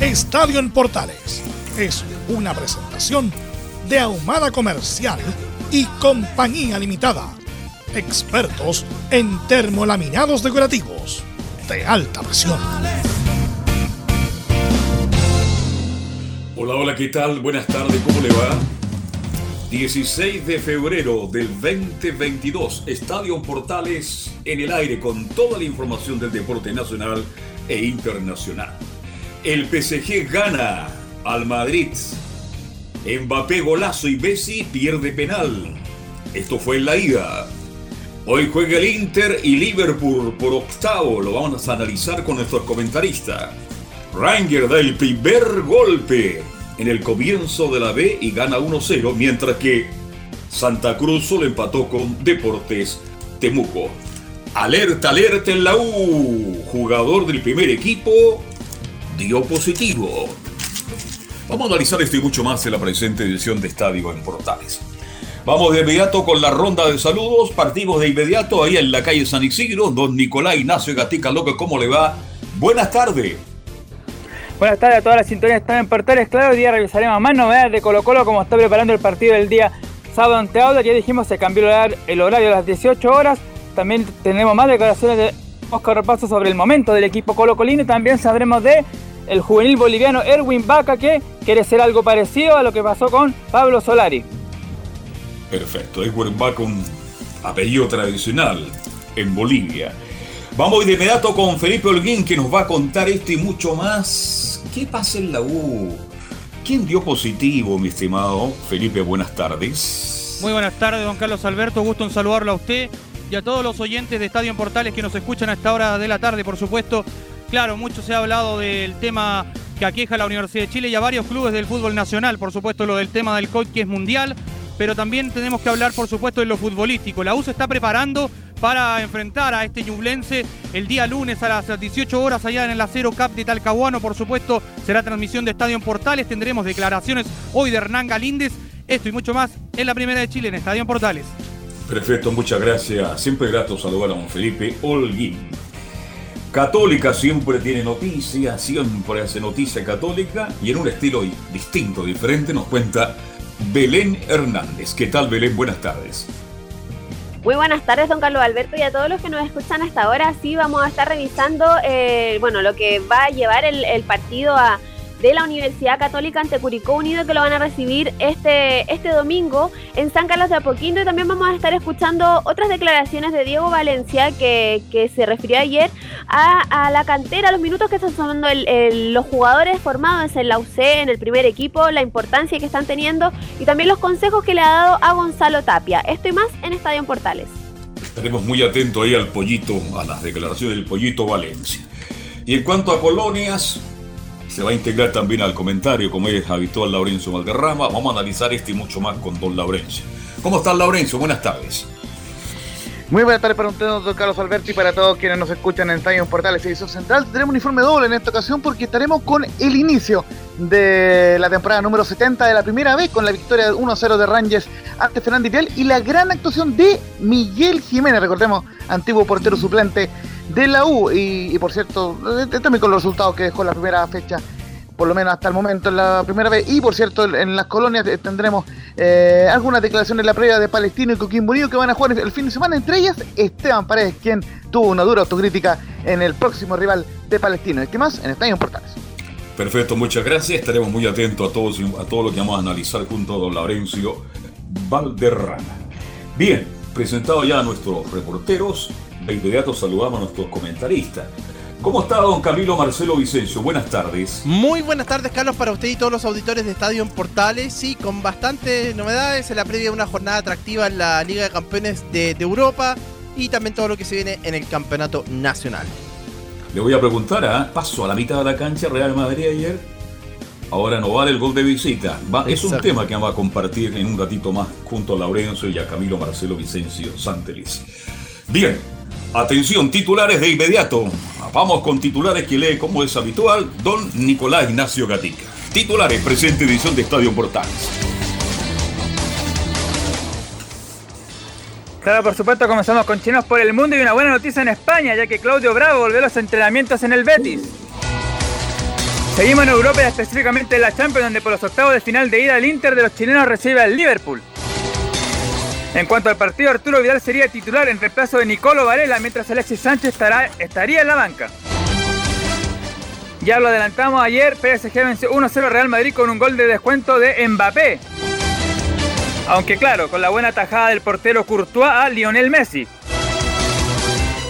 Estadio en Portales es una presentación de Ahumada Comercial y Compañía Limitada. Expertos en termolaminados decorativos de alta presión. Hola, hola, ¿qué tal? Buenas tardes, ¿cómo le va? 16 de febrero del 2022, Estadio Portales en el aire con toda la información del deporte nacional e internacional. El PSG gana al Madrid. Mbappé golazo y Messi pierde penal. Esto fue en la ida. Hoy juega el Inter y Liverpool por octavo. Lo vamos a analizar con nuestros comentaristas. Ranger da el primer golpe en el comienzo de la B y gana 1-0, mientras que Santa Cruz solo empató con Deportes Temuco. Alerta, alerta en la U. Jugador del primer equipo dio positivo. Vamos a analizar esto y mucho más en la presente edición de Estadio en Portales. Vamos de inmediato con la ronda de saludos. Partimos de inmediato ahí en la calle San Isidro. Don Nicolás Ignacio Gatica López, ¿cómo le va? Buenas tardes. Buenas tardes a todas las sintonías están en Portales. Claro, hoy día revisaremos más novedades de Colo Colo como está preparando el partido del día sábado ante Auda. Ya dijimos se cambió el horario a las 18 horas. También tenemos más declaraciones de Oscar Repaso sobre el momento del equipo Colo Colino también sabremos de el juvenil boliviano Erwin Vaca que quiere ser algo parecido a lo que pasó con Pablo Solari. Perfecto, Erwin Vaca un apellido tradicional en Bolivia. Vamos de inmediato con Felipe Holguín que nos va a contar esto y mucho más. ¿Qué pasa en la U? ¿Quién dio positivo, mi estimado Felipe? Buenas tardes. Muy buenas tardes, don Carlos Alberto. Gusto en saludarlo a usted y a todos los oyentes de Estadio en Portales que nos escuchan a esta hora de la tarde, por supuesto. Claro, mucho se ha hablado del tema que aqueja a la Universidad de Chile y a varios clubes del fútbol nacional, por supuesto lo del tema del COVID que es mundial, pero también tenemos que hablar por supuesto de lo futbolístico. La U se está preparando para enfrentar a este Ñublense el día lunes a las 18 horas allá en el Acero Cup de Talcahuano, por supuesto será transmisión de Estadio en Portales, tendremos declaraciones hoy de Hernán Galíndez, esto y mucho más en la primera de Chile en Estadio Portales. Perfecto, muchas gracias. Siempre grato saludar a don Felipe Holguín. Católica siempre tiene noticias, siempre hace noticia católica y en un estilo distinto, diferente, nos cuenta Belén Hernández. ¿Qué tal Belén? Buenas tardes. Muy buenas tardes, don Carlos Alberto, y a todos los que nos escuchan hasta ahora. Sí, vamos a estar revisando, eh, bueno, lo que va a llevar el partido a de la Universidad Católica ante Curicó Unido que lo van a recibir este, este domingo en San Carlos de Apoquindo y también vamos a estar escuchando otras declaraciones de Diego Valencia que, se refirió ayer a, la cantera, a los minutos que están sonando los jugadores formados en la UC, en el primer equipo, la importancia que están teniendo y también los consejos que le ha dado a Gonzalo Tapia. Esto y más en Estadio Portales. Estaremos muy atentos ahí al pollito, a las declaraciones del pollito Valencia. Y en cuanto a colonias, se va a integrar también al comentario, como es habitual, Laurencio Valderrama. Vamos a analizar este y mucho más con don Laurencio. ¿Cómo estás, Laurencio? Buenas tardes. Muy buenas tardes para usted, don Carlos Alberti, y para todos quienes nos escuchan en Estadio Portales Edición Central. Tenemos un informe doble en esta ocasión porque estaremos con el inicio de la temporada número 70 de la primera vez con la victoria 1-0 de Rangers ante Fernández Vial y la gran actuación de Miguel Jiménez, recordemos, antiguo portero suplente de la U y, por cierto, eh, también con los resultados que dejó la primera fecha por lo menos hasta el momento, en la primera vez. Y por cierto, en las colonias tendremos eh, algunas declaraciones en la previa de Palestino y Coquimbo Unido que van a jugar el fin de semana. Entre ellas, Esteban Paredes, quien tuvo una dura autocrítica en el próximo rival de Palestino. ¿Y qué más? En Estadio Portales. Perfecto, muchas gracias. Estaremos muy atentos a, todos, a todo lo que vamos a analizar junto a don Laurencio Valderrama. Bien, presentado ya a nuestros reporteros, de inmediato saludamos a nuestros comentaristas. ¿Cómo está don Camilo Marcelo Vicencio? Buenas tardes. Muy buenas tardes, Carlos, para usted y todos los auditores de Estadio en Portales. Sí, con bastantes novedades en la previa de una jornada atractiva en la Liga de Campeones de, Europa y también todo lo que se viene en el Campeonato Nacional. Le voy a preguntar, ¿ah? paso a la mitad de la cancha Real Madrid ayer. Ahora no vale el gol de visita. es un tema que vamos a compartir en un ratito más junto a Laurencio y a Camilo Marcelo Vicencio Santelis. Bien, atención, titulares de inmediato. Vamos con titulares que lee como es habitual don Nicolás Ignacio Gatica. Titulares, presente edición de Estadio Portales. Claro, por supuesto, comenzamos con Chinos por el Mundo y una buena noticia en España, ya que Claudio Bravo volvió a los entrenamientos en el Betis. Seguimos en Europa y específicamente en la Champions, donde por los octavos de final de ida el Inter de los chilenos recibe al Liverpool. En cuanto al partido, Arturo Vidal sería titular en reemplazo de Nicolo Varela, mientras Alexis Sánchez estará, estaría en la banca. Ya lo adelantamos ayer, PSG venció 1-0 Real Madrid con un gol de descuento de Mbappé. Aunque claro, con la buena tajada del portero Courtois a Lionel Messi.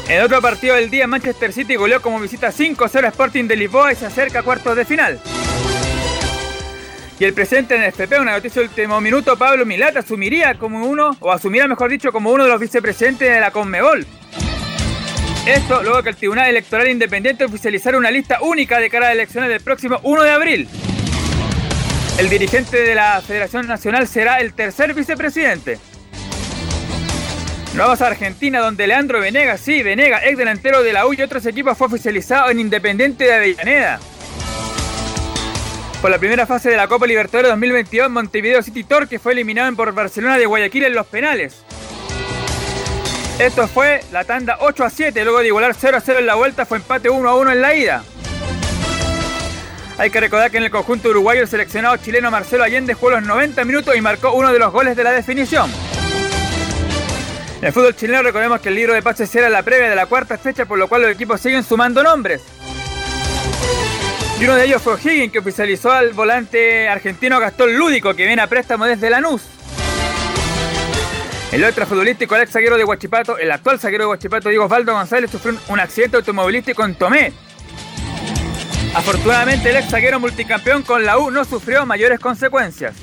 En otro partido del día, Manchester City goleó como visita 5-0 Sporting de Lisboa y se acerca a cuartos de final. Y el presidente en FP, una noticia de último minuto, Pablo Milat asumiría como uno, o asumirá mejor dicho, como uno de los vicepresidentes de la Conmebol. Esto luego que el Tribunal Electoral Independiente oficializara una lista única de cara a elecciones del próximo 1 de abril. El dirigente de la Federación Nacional será el tercer vicepresidente. Nos vamos a Argentina, donde Leandro Venegas, sí, Venegas, ex delantero de la U y otros equipos, fue oficializado en Independiente de Avellaneda. Por la primera fase de la Copa Libertadores 2022, Montevideo City Torque fue eliminado por Barcelona de Guayaquil en los penales. Esto fue la tanda 8 a 7, luego de igualar 0 a 0 en la vuelta, fue empate 1 a 1 en la ida. Hay que recordar que en el conjunto uruguayo el seleccionado chileno Marcelo Allende jugó los 90 minutos y marcó uno de los goles de la definición. En el fútbol chileno recordemos que el libro de pases era la previa de la cuarta fecha, por lo cual los equipos siguen sumando nombres. Y uno de ellos fue O'Higgins, que oficializó al volante argentino Gastón Lúdico, que viene a préstamo desde Lanús. El otro futbolístico, el ex zaguero de Huachipato, el actual zaguero de Huachipato, Diego Osvaldo González, sufrió un accidente automovilístico en Tomé. Afortunadamente, el ex zaguero multicampeón con la U no sufrió mayores consecuencias.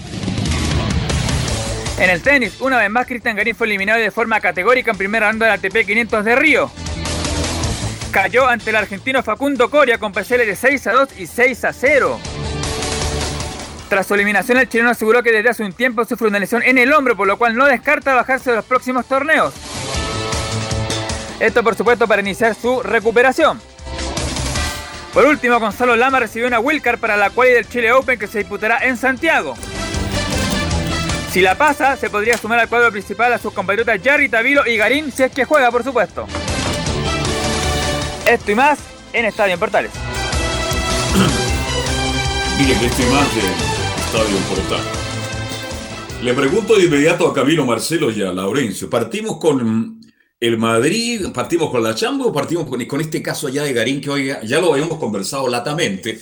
En el tenis, una vez más, Cristian Garín fue eliminado de forma categórica en primera ronda del ATP 500 de Río cayó ante el argentino Facundo Coria con PCL de 6 a 2 y 6 a 0. Tras su eliminación, el chileno aseguró que desde hace un tiempo sufre una lesión en el hombro, por lo cual no descarta bajarse de los próximos torneos. Esto, por supuesto, para iniciar su recuperación. Por último, Gonzalo Lama recibió una wildcard para la quali del Chile Open que se disputará en Santiago. Si la pasa, se podría sumar al cuadro principal a sus compatriotas Jarry, Tavilo y Garín, si es que juega, por supuesto. Esto y más en Estadio en Portales. Miren, esto más de Estadio Portales. Le pregunto de inmediato a Camilo Marcelo y a Laurencio. ¿Partimos con el Madrid, partimos con la Chambo partimos con, este caso allá de Garín que hoy ya lo habíamos conversado latamente?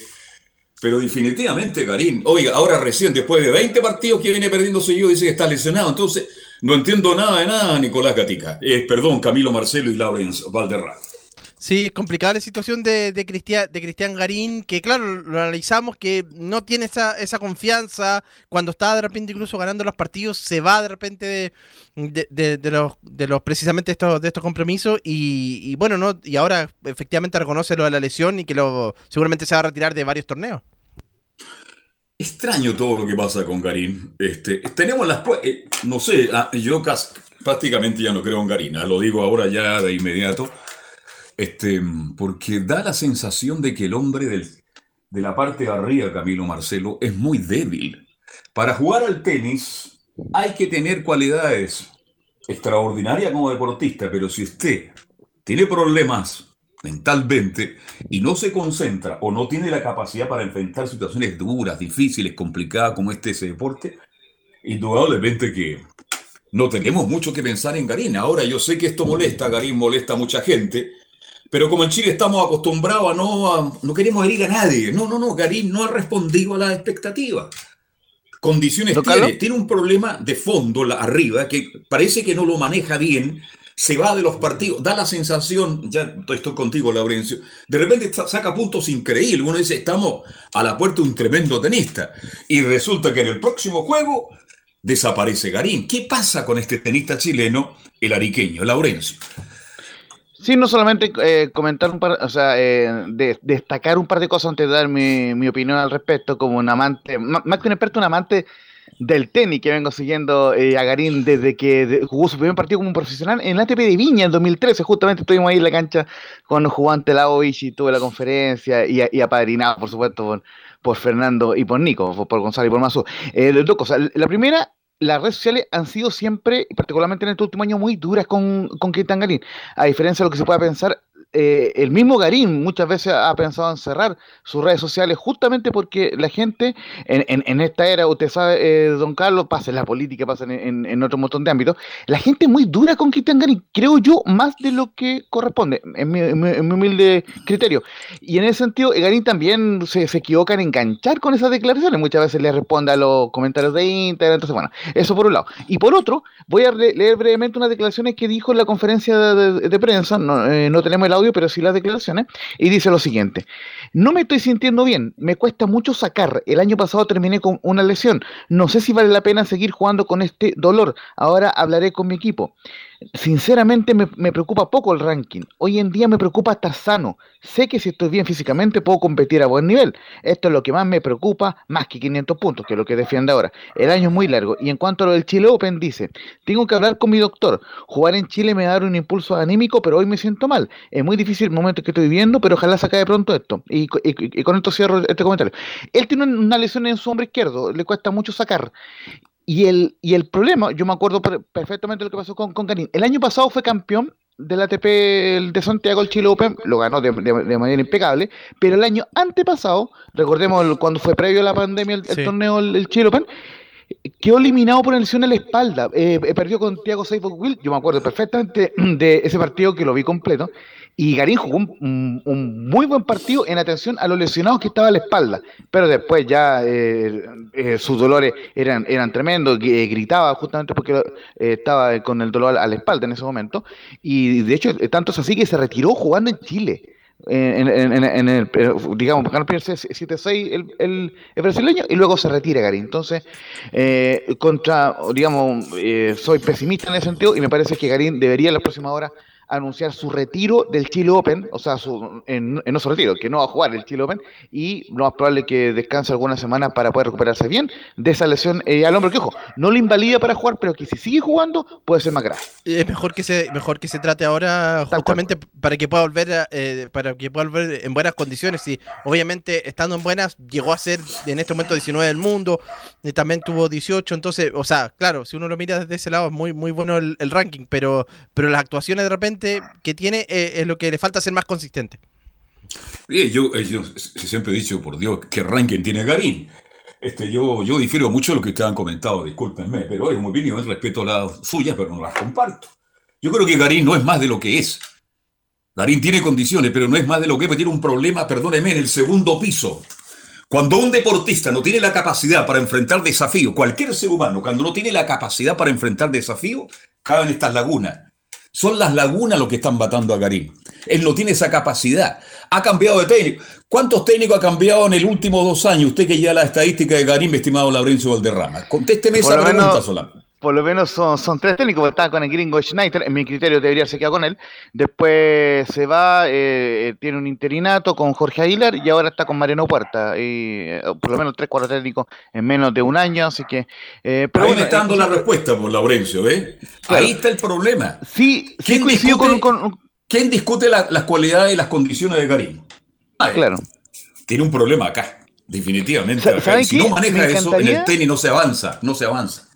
Pero definitivamente Garín, oiga, ahora recién, después de 20 partidos que viene perdiendo seguido, dice que está lesionado. Entonces, no entiendo nada de nada, Nicolás Gatica. Eh, perdón, Camilo Marcelo y Laurencio Valderrama. Sí, es complicada la situación de, de, Cristian, de Cristian Garín, que claro, lo analizamos, que no tiene esa, esa confianza, cuando está de repente incluso ganando los partidos, se va de repente de, de, los, de los precisamente estos, de estos compromisos y, bueno, no y ahora efectivamente reconoce lo de la lesión y que lo seguramente se va a retirar de varios torneos. Extraño todo lo que pasa con Garín. Este, tenemos las eh, no sé, ah, yo prácticamente ya no creo en Garín, ah, lo digo ahora ya de inmediato este, porque da la sensación de que el hombre del, de la parte de arriba, Camilo Marcelo, es muy débil. Para jugar al tenis hay que tener cualidades extraordinarias como deportista, pero si usted tiene problemas mentalmente y no se concentra o no tiene la capacidad para enfrentar situaciones duras, difíciles, complicadas como este ese deporte, indudablemente que no tenemos mucho que pensar en Garín. Ahora yo sé que esto molesta, Garín molesta a mucha gente, pero como en Chile estamos acostumbrados a no, no queremos herir a nadie. No, no, no, Garín no ha respondido a las expectativas. Condiciones tiene, tiene un problema de fondo la, arriba que parece que no lo maneja bien se va de los partidos, da la sensación, ya estoy contigo, Laurencio, de repente saca puntos increíbles. Uno dice, estamos a la puerta de un tremendo tenista. Y resulta que en el próximo juego desaparece Garín. ¿Qué pasa con este tenista chileno, el ariqueño, Laurencio? Sí, no solamente eh, comentar un par, o sea, eh, destacar un par de cosas antes de dar mi, mi opinión al respecto, como un amante, más que un experto, un amante del tenis que vengo siguiendo eh, a Garín desde que jugó su primer partido como un profesional en la ATP de Viña en 2013. Justamente estuvimos ahí en la cancha con los jugantes Laovich y tuve la conferencia y, y apadrinado, por supuesto, por, Fernando y por Nico, por, Gonzalo y por Mazu. Eh, dos cosas. La primera, las redes sociales han sido siempre, particularmente en este último año, muy duras con, con Garín. A diferencia de lo que se pueda pensar, eh, el mismo Garín muchas veces ha pensado en cerrar sus redes sociales justamente porque la gente en, esta era, usted sabe, eh, don Carlos, pasa en la política, pasa en, otro montón de ámbitos, la gente es muy dura con Cristian Garín, creo yo, más de lo que corresponde, en mi, humilde criterio. Y en ese sentido, Garín también se, equivoca en enganchar con esas declaraciones, muchas veces le responde a los comentarios de Internet, entonces bueno, eso por un lado. Y por otro, voy a leer brevemente unas declaraciones que dijo en la conferencia de, prensa, no, eh, no tenemos el audio, pero sí las declaraciones, y dice lo siguiente, no me estoy sintiendo bien, me cuesta mucho sacar, el año pasado terminé con una lesión, no sé si vale la pena seguir jugando con este dolor, ahora hablaré con mi equipo. Sinceramente me, preocupa poco el ranking. Hoy en día me preocupa estar sano. Sé que si estoy bien físicamente puedo competir a buen nivel. Esto es lo que más me preocupa, más que 500 puntos, que es lo que defiende ahora. El año es muy largo. Y en cuanto a lo del Chile Open, dice, tengo que hablar con mi doctor. Jugar en Chile me va a dar un impulso anímico, pero hoy me siento mal. Es muy difícil el momento que estoy viviendo, pero ojalá se acabe pronto esto. Y, y con esto cierro este comentario. Él tiene una lesión en su hombro izquierdo, le cuesta mucho sacar. Y el, y el problema, yo me acuerdo perfectamente de lo que pasó con, con El año pasado fue campeón del ATP de Santiago, el Chile Open, lo ganó de, manera impecable, pero el año antepasado, recordemos cuando fue previo a la pandemia el, torneo, el, Chile Open, quedó eliminado por lesión en la espalda. Eh, perdió con Thiago Seifert Will, yo me acuerdo perfectamente de ese partido que lo vi completo. Y Garín jugó un, muy buen partido en atención a los lesionados que estaba a la espalda. Pero después ya eh, eh, sus dolores eran, eran tremendos, eh, gritaba justamente porque estaba con el dolor a la espalda en ese momento. Y de hecho, tanto es así que se retiró jugando en Chile. En, el, digamos, ganó el 7-6 el, el, brasileño y luego se retira Garín. Entonces, contra, digamos, soy pesimista en ese sentido y me parece que Garín debería en la próxima hora anunciar su retiro del Chile Open, o sea, su, en, no su retiro, que no va a jugar el Chile Open, y lo más probable que descanse alguna semana para poder recuperarse bien de esa lesión eh, al hombro, que ojo, no le invalida para jugar, pero que si sigue jugando puede ser más grave. Es mejor que se, mejor que se trate ahora justamente para que pueda volver eh, para que pueda volver en buenas condiciones. Y obviamente estando en buenas llegó a ser en este momento 19 del mundo, y también tuvo 18, entonces, o sea, claro, si uno lo mira desde ese lado es muy muy bueno el, el ranking, pero pero las actuaciones de repente que tiene eh, es lo que le falta ser más consistente. yo, eh, yo, siempre he dicho, por Dios, que ranking tiene Garín. Este, yo, yo difiero mucho de lo que ustedes han comentado, discúlpenme, pero es muy bien, yo respeto las suyas, pero no las comparto. Yo creo que Garín no es más de lo que es. Garín tiene condiciones, pero no es más de lo que es, tiene un problema, perdóneme, en el segundo piso. Cuando un deportista no tiene la capacidad para enfrentar desafíos, cualquier ser humano, cuando no tiene la capacidad para enfrentar desafíos, cae en estas lagunas. Son las lagunas lo que están matando a Garín. Él no tiene esa capacidad. Ha cambiado de técnico. ¿Cuántos técnicos ha cambiado en el último dos años? Usted que ya la estadística de Garín, estimado Laurencio Valderrama. Contésteme esa pregunta solamente por lo menos son, son tres técnicos, estaba con el gringo Schneider, en mi criterio debería se quedar con él, después se va, eh, eh, tiene un interinato con Jorge Aguilar y ahora está con Mariano Puerta, y, eh, por lo menos tres, cuatro técnicos en menos de un año, así que... pero Ahí me está dando la respuesta por Laurencio, ¿eh? Ahí está el problema. Sí, ¿Quién, discute, con, ¿quién discute las cualidades y las condiciones de Karim? claro. Tiene un problema acá, definitivamente. Si no maneja eso, en el tenis no se avanza, no se avanza.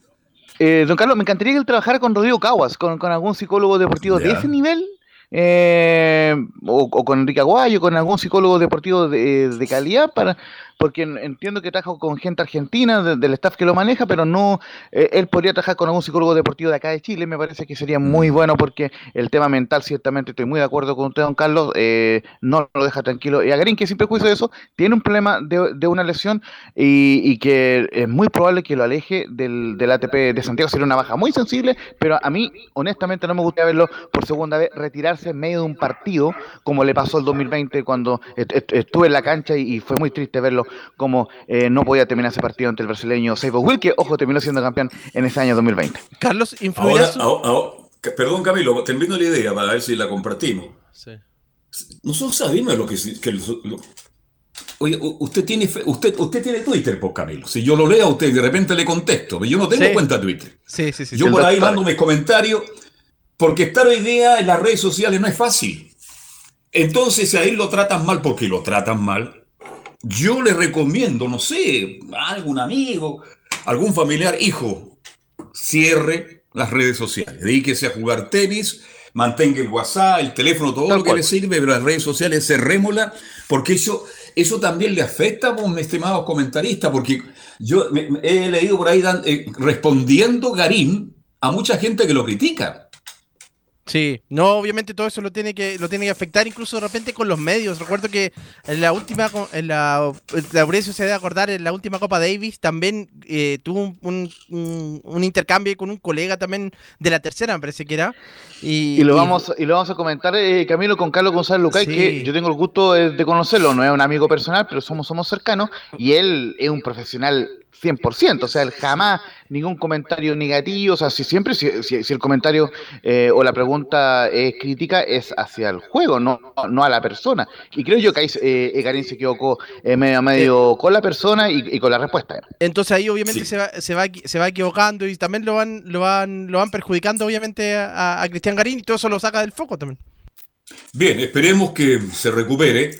Eh, don Carlos, me encantaría que él trabajara con Rodrigo Caguas, con, algún psicólogo deportivo de ese nivel, eh, o, con Enrique Aguayo, con algún psicólogo deportivo de, de calidad para porque entiendo que trabaja con gente argentina del staff que lo maneja, pero no, eh, él podría trabajar con algún psicólogo deportivo de acá de Chile, me parece que sería muy bueno porque el tema mental, ciertamente estoy muy de acuerdo con usted, don Carlos, eh, no lo deja tranquilo. Y a Garín, que sin prejuicio de eso, tiene un problema de, una lesión y, que es muy probable que lo aleje del, del ATP de Santiago, sería una baja muy sensible, pero a mí, honestamente, no me gustaría verlo por segunda vez retirarse en medio de un partido, como le pasó el 2020 cuando estuve en la cancha y fue muy triste verlo como eh, no podía terminar ese partido ante el brasileño Seibo Will, que, ojo, terminó siendo campeón en ese año 2020. Carlos, ahora, Perdón, Camilo, termino la idea para ver si la compartimos. Sí. Nosotros sabemos lo que... oye, usted tiene, usted, usted tiene Twitter, por pues, Camilo. Si yo lo leo a usted, de repente le contesto. Yo no tengo cuenta Twitter. Sí, sí, sí. Yo por ahí mando mis comentarios, porque estar hoy día en las redes sociales no es fácil. Entonces ahí lo tratan mal porque lo tratan mal yo le recomiendo, no sé, a algún amigo, algún familiar, hijo, cierre las redes sociales, dedíquese a jugar tenis, mantenga el WhatsApp, el teléfono, todo lo que le sirve, pero las redes sociales cerrémosla, porque eso, eso también le afecta, vos, mi estimado comentarista, porque yo he leído por ahí eh, respondiendo Garín a mucha gente que lo critica. Sí, no, obviamente todo eso lo tiene que lo tiene que afectar incluso de repente con los medios. Recuerdo que en la última, en la, la se debe acordar, en la última Copa Davis también eh, tuvo un, un, intercambio con un colega también de la tercera, me parece que era. Y, lo vamos y lo vamos a comentar, eh, Camilo, con Carlos González Lucay, que yo tengo el gusto de, conocerlo, no es un amigo personal, pero somos, somos cercanos, y él es un profesional 100%, o sea, él jamás ningún comentario negativo, o sea, si siempre, si, el comentario eh, o la pregunta es crítica, es hacia el juego, no, no a la persona. Y creo yo que ahí eh, Garín se equivocó eh, medio a medio con la persona y, con la respuesta. Entonces ahí obviamente se, va, se, va, se va equivocando y también lo van, lo van, lo van perjudicando obviamente a, a Cristian Garín y todo eso lo saca del foco también. Bien, esperemos que se recupere,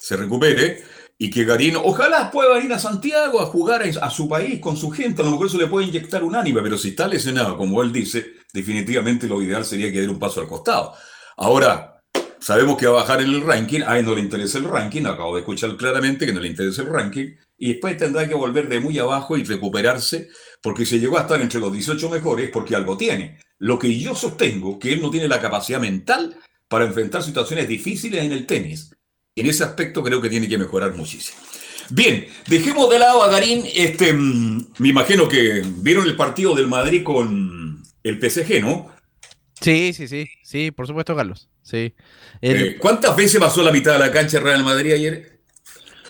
se recupere y que Garín, ojalá pueda ir a Santiago a jugar a, su país con su gente, a lo mejor eso le puede inyectar un ánimo, pero si está lesionado, como él dice, definitivamente lo ideal sería que dé un paso al costado. Ahora, sabemos que va a bajar en el ranking, a él no le interesa el ranking, acabo de escuchar claramente que no le interesa el ranking, y después tendrá que volver de muy abajo y recuperarse, porque si llegó a estar entre los 18 mejores, porque algo tiene. Lo que yo sostengo, que él no tiene la capacidad mental para enfrentar situaciones difíciles en el tenis. En ese aspecto creo que tiene que mejorar muchísimo. Bien, dejemos de lado a Garín. Este, mm, me imagino que vieron el partido del Madrid con el PSG, ¿no? Sí, sí, sí, sí, por supuesto, Carlos. Sí. Eh, ¿Cuántas veces pasó la mitad de la cancha Real Madrid ayer?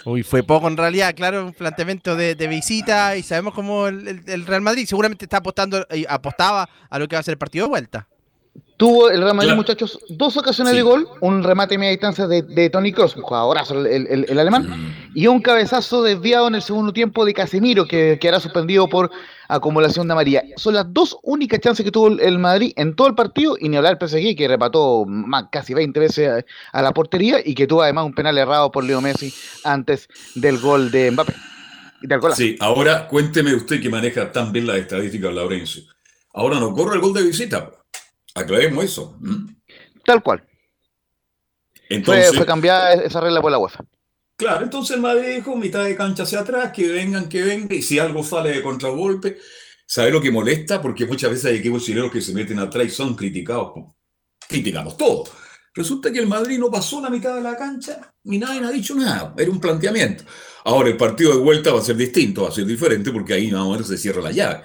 Uy, fue poco en realidad, claro, un planteamiento de, visita y sabemos cómo el, Real Madrid seguramente está apostando, eh, apostaba a lo que va a ser el partido de vuelta. Tuvo el Real Madrid, muchachos, dos ocasiones de gol, un remate a media distancia de, Tony Cross, un jugadorazo el, el, alemán, mm. y un cabezazo desviado en el segundo tiempo de Casemiro, que quedará suspendido por acumulación de María. Son las dos únicas chances que tuvo el Madrid en todo el partido, y ni hablar el PSG, que repató más, casi 20 veces a, la portería, y que tuvo además un penal errado por Leo Messi antes del gol de Mbappé. Sí, ahora cuénteme usted que maneja tan bien las estadísticas, Laurencio. Ahora no corre el gol de visita. Aclaremos eso. Tal cual. Entonces, fue, cambiada esa regla por la UEFA. Claro, entonces el Madrid dijo mitad de cancha hacia atrás, que vengan, que vengan, y si algo sale de contragolpe, ¿sabe lo que molesta? Porque muchas veces hay equipos chilenos que se meten atrás y son criticados. Criticamos todo. Resulta que el Madrid no pasó la mitad de la cancha ni nadie ha dicho nada. Era un planteamiento. Ahora el partido de vuelta va a ser distinto, va a ser diferente porque ahí más o menos se cierra la llave.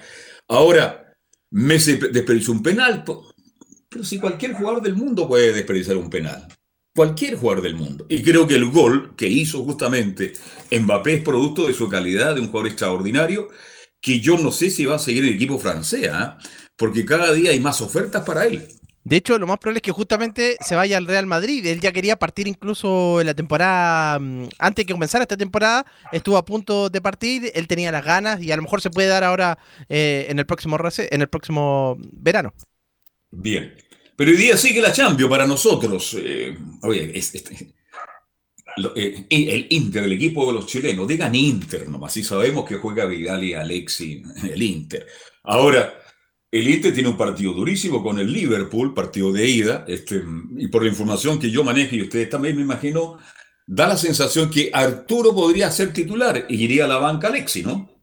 Ahora, Messi desperdició un penal. Pero si cualquier jugador del mundo puede desperdiciar un penal. Cualquier jugador del mundo. Y creo que el gol que hizo justamente Mbappé es producto de su calidad, de un jugador extraordinario, que yo no sé si va a seguir el equipo francés, ¿ah? porque cada día hay más ofertas para él. De hecho, lo más probable es que justamente se vaya al Real Madrid. Él ya quería partir incluso en la temporada, mm, antes de que comenzara esta temporada, estuvo a punto de partir, él tenía las ganas y a lo mejor se puede dar ahora eh, en, el próximo, en el próximo verano. Bien. Pero hoy día sigue la Champions para nosotros. Eh, oye, este, eh, el Inter, el equipo de los chilenos, digan Inter nomás, si sabemos que juega Vidal y Alexi, el Inter. Ahora, El Inter tiene un partido durísimo con el Liverpool, partido de ida, este, y por la información que yo manejo y ustedes también me imagino, da la sensación que Arturo podría ser titular y iría a la banca Alexi, ¿no?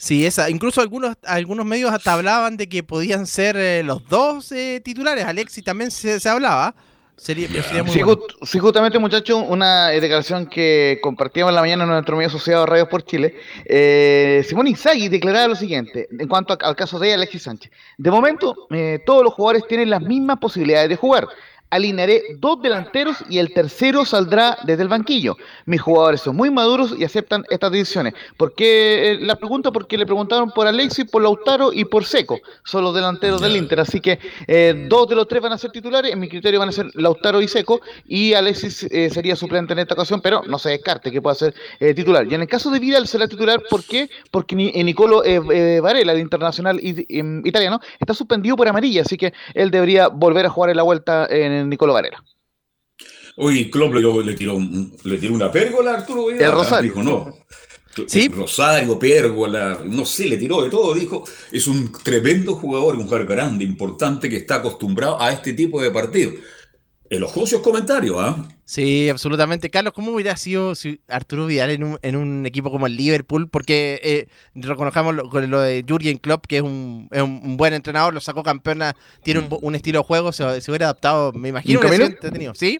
Sí, esa. Incluso algunos, algunos medios hasta hablaban de que podían ser eh, los dos eh, titulares. Alexi también se, se hablaba. Sería, sería muy Sí, bueno. ju- sí, justamente, muchachos, una declaración que compartíamos en la mañana en nuestro medio asociado Radio por Chile. Eh, Simón Inzaghi declaraba lo siguiente en cuanto a- al caso de Alexis Sánchez. De momento, eh, todos los jugadores tienen las mismas posibilidades de jugar. Alinearé dos delanteros y el tercero saldrá desde el banquillo. Mis jugadores son muy maduros y aceptan estas decisiones. ¿Por qué eh, la pregunta? Porque le preguntaron por Alexis, por Lautaro y por Seco. Son los delanteros del Inter. Así que eh, dos de los tres van a ser titulares. En mi criterio van a ser Lautaro y Seco. Y Alexis eh, sería suplente en esta ocasión, pero no se descarte que pueda ser eh, titular. Y en el caso de Vidal será titular. ¿Por qué? Porque ni, Nicolo Varela, el internacional em, italiano, está suspendido por amarilla. Así que él debería volver a jugar en la vuelta en Nicolo Varela. Oye, Klopp le, tiró, le tiró una pérgola a Arturo Vidal. El Rosario. Dijo, no. Sí. Rosario, pérgola, no sé, le tiró de todo. Dijo, es un tremendo jugador, un jugador grande, importante, que está acostumbrado a este tipo de partidos. Elogios comentarios, ¿ah? Sí, absolutamente. Carlos, ¿cómo hubiera sido si Arturo Vidal en un, en un equipo como el Liverpool? Porque eh, reconozcamos lo, con lo de Jurgen Klopp, que es un, es un buen entrenador, lo sacó campeona, tiene un, un estilo de juego, se, se hubiera adaptado, me imagino, ¿Un hubiera sido camino? entretenido. ¿Sí?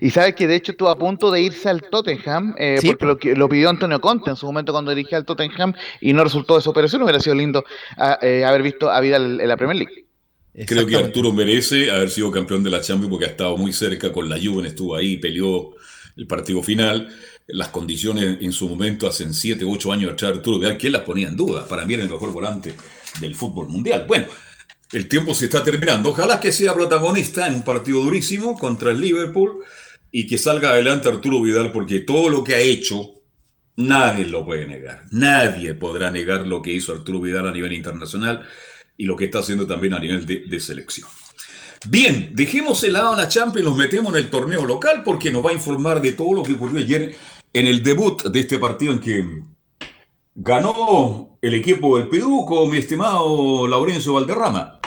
Y sabes que de hecho estuvo a punto de irse al Tottenham, eh, Sí, porque lo, que- lo pidió Antonio Conte en su momento cuando dirigía al Tottenham y no resultó esa operación. Hubiera sido lindo ah, eh, haber visto a Vidal en la Premier League. Creo que. Arturo merece haber sido campeón de la Champions porque ha estado muy cerca con la Juve, estuvo ahí, peleó el partido final. Las condiciones en su momento, hace 7, 8 años atrás, Arturo Vidal, ¿quién las ponía en duda? Para mí era el mejor volante del fútbol mundial. Bueno, el tiempo se está terminando. Ojalá que sea protagonista en un partido durísimo contra el Liverpool y que salga adelante Arturo Vidal porque todo lo que ha hecho, nadie lo puede negar. Nadie podrá negar lo que hizo Arturo Vidal a nivel internacional y lo que está haciendo también a nivel de, selección. Bien, dejemos el lado a la Champions y nos metemos en el torneo local porque nos va a informar de todo lo que ocurrió ayer en el debut de este partido en que ganó el equipo del Perú con mi estimado Laurencio Valderrama.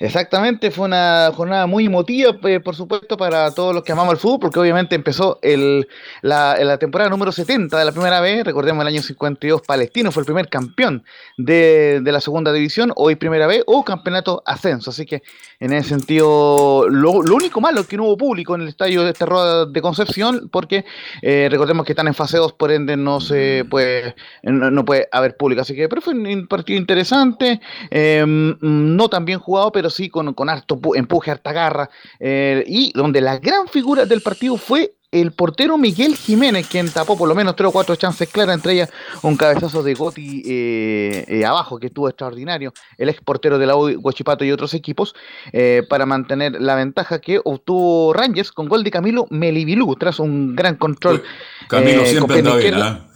Exactamente, fue una jornada muy emotiva, eh, por supuesto, para todos los que amamos el fútbol, porque obviamente empezó el, la, temporada número 70 de la primera vez, recordemos el año 52, Palestino fue el primer campeón de, de la segunda división, hoy primera vez, o campeonato ascenso, así que en ese sentido, lo, único malo es que no hubo público en el estadio de Terroa de Concepción, porque eh, recordemos que están en fase 2, por ende no se puede, no, puede haber público, así que, pero fue un partido interesante, eh, no tan bien jugado, pero sí con, con harto pu- empuje, harta garra, eh, y donde la gran figura del partido fue el portero Miguel Jiménez, quien tapó por lo menos tres o cuatro chances claras, entre ellas un cabezazo de Goti eh, eh, abajo, que estuvo extraordinario, el ex portero de la U, Huachipato y otros equipos, eh, para mantener la ventaja que obtuvo Rangers con gol de Camilo Melibilú, tras un gran control. Camilo siempre anda bien.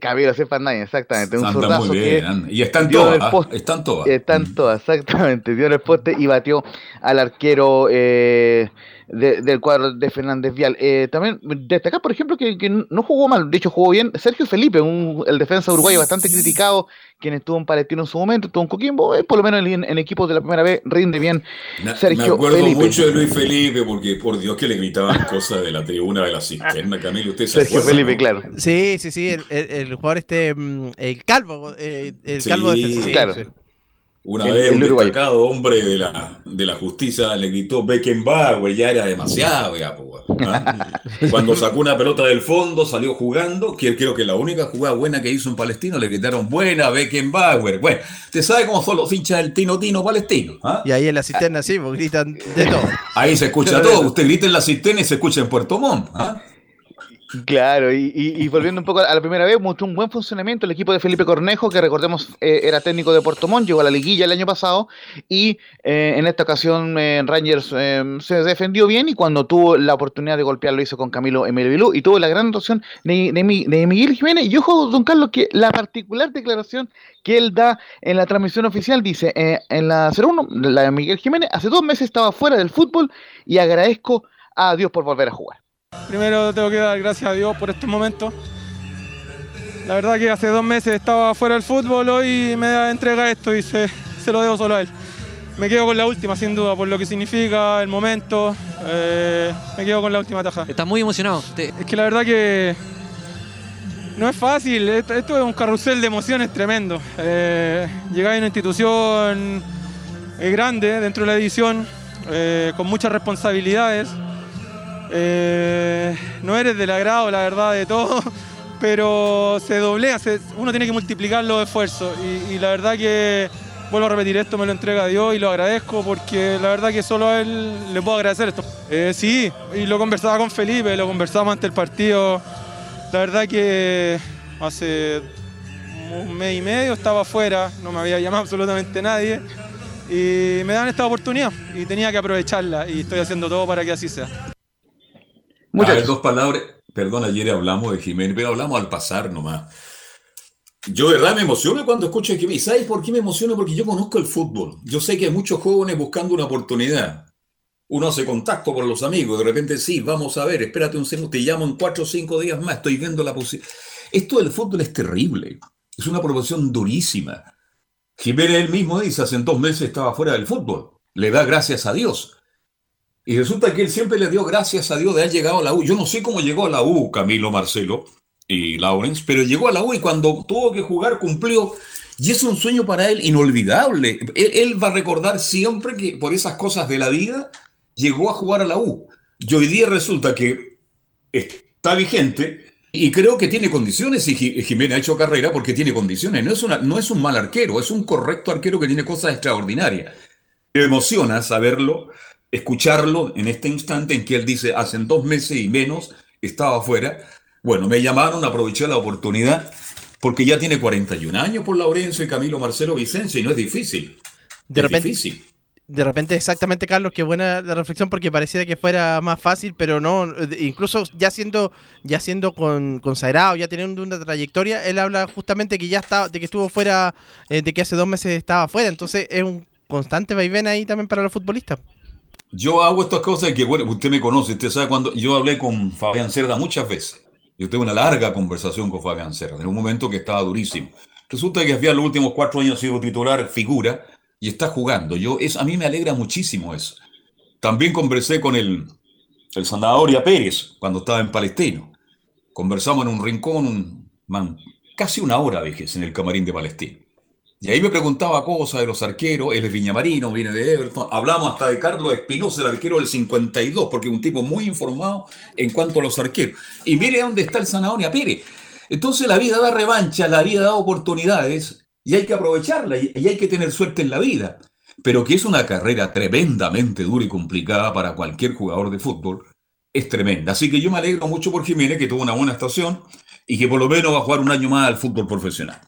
Camilo Cefandaña, exactamente, un Anda muy que bien. anda. Y están todas, poste. están todas. están todas, exactamente. Dio en el poste y batió al arquero eh, de- del cuadro de Fernández Vial. Eh, también destacar, por ejemplo, que, que no jugó mal, de hecho jugó bien Sergio Felipe, un, el defensa uruguayo bastante criticado, quien estuvo en Palestino en su momento, estuvo en Coquimbo, eh, por lo menos en, en equipos de la primera vez rinde bien Me- Sergio me acuerdo Felipe. mucho de Luis Felipe porque por Dios que le gritaban cosas de la tribuna de la cisterna, Camilo. Usted se Sergio acuerda, Felipe, ¿no? claro. Sí, sí, sí, el, el- el jugador este, mm, el calvo, eh, el Sí, calvo sí, claro. sí. Una El- vez un destacado hombre de la, de la justicia le gritó Beckenbauer, ya era demasiado, ya, ¿ah? Cuando sacó una pelota del fondo, salió jugando, que creo que la única jugada buena que hizo en Palestino, le gritaron buena Beckenbauer. Bueno, usted sabe cómo son los hinchas del Tino Tino palestino. ¿ah? Y ahí en la cisterna, sí, pues gritan de todo. Ahí se escucha todo, usted grita en la cisterna y se escucha en Puerto Montt. ¿ah? Claro, y, volviendo un poco a la primera vez, mostró un buen funcionamiento el equipo de Felipe Cornejo, que recordemos eh, era técnico de Puerto Montt, llegó a la liguilla el año pasado, y eh, en esta ocasión eh, Rangers se defendió bien y cuando tuvo la oportunidad de golpear lo hizo con Camilo Emilio y tuvo la gran actuación de, de de Miguel Jiménez. Y ojo, don Carlos, que la particular declaración que él da en la transmisión oficial dice, en la 01, la de Miguel Jiménez, hace dos meses estaba fuera del fútbol y agradezco a Dios por volver a jugar. Primero tengo que dar gracias a Dios por estos momentos. La verdad que hace dos meses estaba fuera del fútbol, hoy me da entrega esto y se, se lo debo solo a él. Me quedo con la última, sin duda, por lo que significa, el momento. eh, me quedo con la última taja. Estás muy emocionado. Te- Es que la verdad que no es fácil, esto, esto es un carrusel de emociones tremendo. Eh, llegar a una institución eh, grande dentro de la división, eh, con muchas responsabilidades. Eh, no eres del agrado, la verdad, de todo, pero se doblea, uno tiene que multiplicar los esfuerzos. Y, la verdad que, vuelvo a repetir, esto me lo entrega Dios y lo agradezco porque la verdad que solo a él le puedo agradecer esto. Eh, sí, y lo conversaba con Felipe, lo conversamos ante el partido. La verdad que hace un mes y medio estaba afuera, no me había llamado absolutamente nadie. Y me dan esta oportunidad y tenía que aprovecharla y estoy haciendo todo para que así sea. Ver, dos palabras. Perdón, ayer hablamos de Jiménez, pero hablamos al pasar nomás. Yo de verdad me emociono cuando escucho a Jiménez. ¿Sabes por qué me emociono? Porque yo conozco el fútbol. Yo sé que hay muchos jóvenes buscando una oportunidad. Uno hace contacto con los amigos, de repente sí, vamos a ver, espérate un segundo, te llamo en cuatro o cinco días más, estoy viendo la posibilidad. Esto del fútbol es terrible, es una proporción durísima. Jiménez él mismo dice, hace dos meses estaba fuera del fútbol, le da gracias a Dios. Y resulta que él siempre le dio gracias a Dios de haber llegado a la U. Yo no sé cómo llegó a la U, Camilo, Marcelo y Lawrence, pero llegó a la U y cuando tuvo que jugar cumplió. Y es un sueño para él inolvidable. Él, él va a recordar siempre que por esas cosas de la vida llegó a jugar a la U. Y hoy día resulta que está vigente y creo que tiene condiciones y Ji- Jiménez ha hecho carrera porque tiene condiciones. No es, una, no es un mal arquero, es un correcto arquero que tiene cosas extraordinarias. Me emociona saberlo, escucharlo en este instante en que él dice, hace dos meses y menos estaba afuera. Bueno, me llamaron, aproveché la oportunidad porque ya tiene 41 años por Laurencio y Camilo Marcelo Vicencio y no es difícil. De es repente, difícil. de repente, exactamente, Carlos, qué buena la reflexión porque pareciera que fuera más fácil, pero no, incluso ya siendo, ya siendo con, consagrado, ya teniendo una trayectoria, él habla justamente que ya está, de que estuvo fuera, eh, de que hace dos meses estaba fuera, entonces es un constante vaivén ahí también para los futbolistas. Yo hago estas cosas que, bueno, usted me conoce, usted sabe cuando yo hablé con Fabián Cerda muchas veces. Yo tuve una larga conversación con Fabián Cerda, en un momento que estaba durísimo. Resulta que había los últimos cuatro años sido titular, figura, y está jugando. Yo, es, a mí me alegra muchísimo eso. También conversé con el, el Zanahoria Pérez cuando estaba en Palestino. Conversamos en un rincón, un, man, casi una hora, dije, en el camarín de Palestino. Y ahí me preguntaba cosas de los arqueros, él es viñamarino, viene de Everton. Hablamos hasta de Carlos Espinosa, el arquero del 52, porque es un tipo muy informado en cuanto a los arqueros. Y mire dónde está el Zanahoria Pérez. Entonces la vida da revancha, la vida da oportunidades y hay que aprovecharla y y hay que tener suerte en la vida. Pero que es una carrera tremendamente dura y complicada para cualquier jugador de fútbol, es tremenda. Así que yo me alegro mucho por Jiménez, que tuvo una buena actuación y que por lo menos va a jugar un año más al fútbol profesional.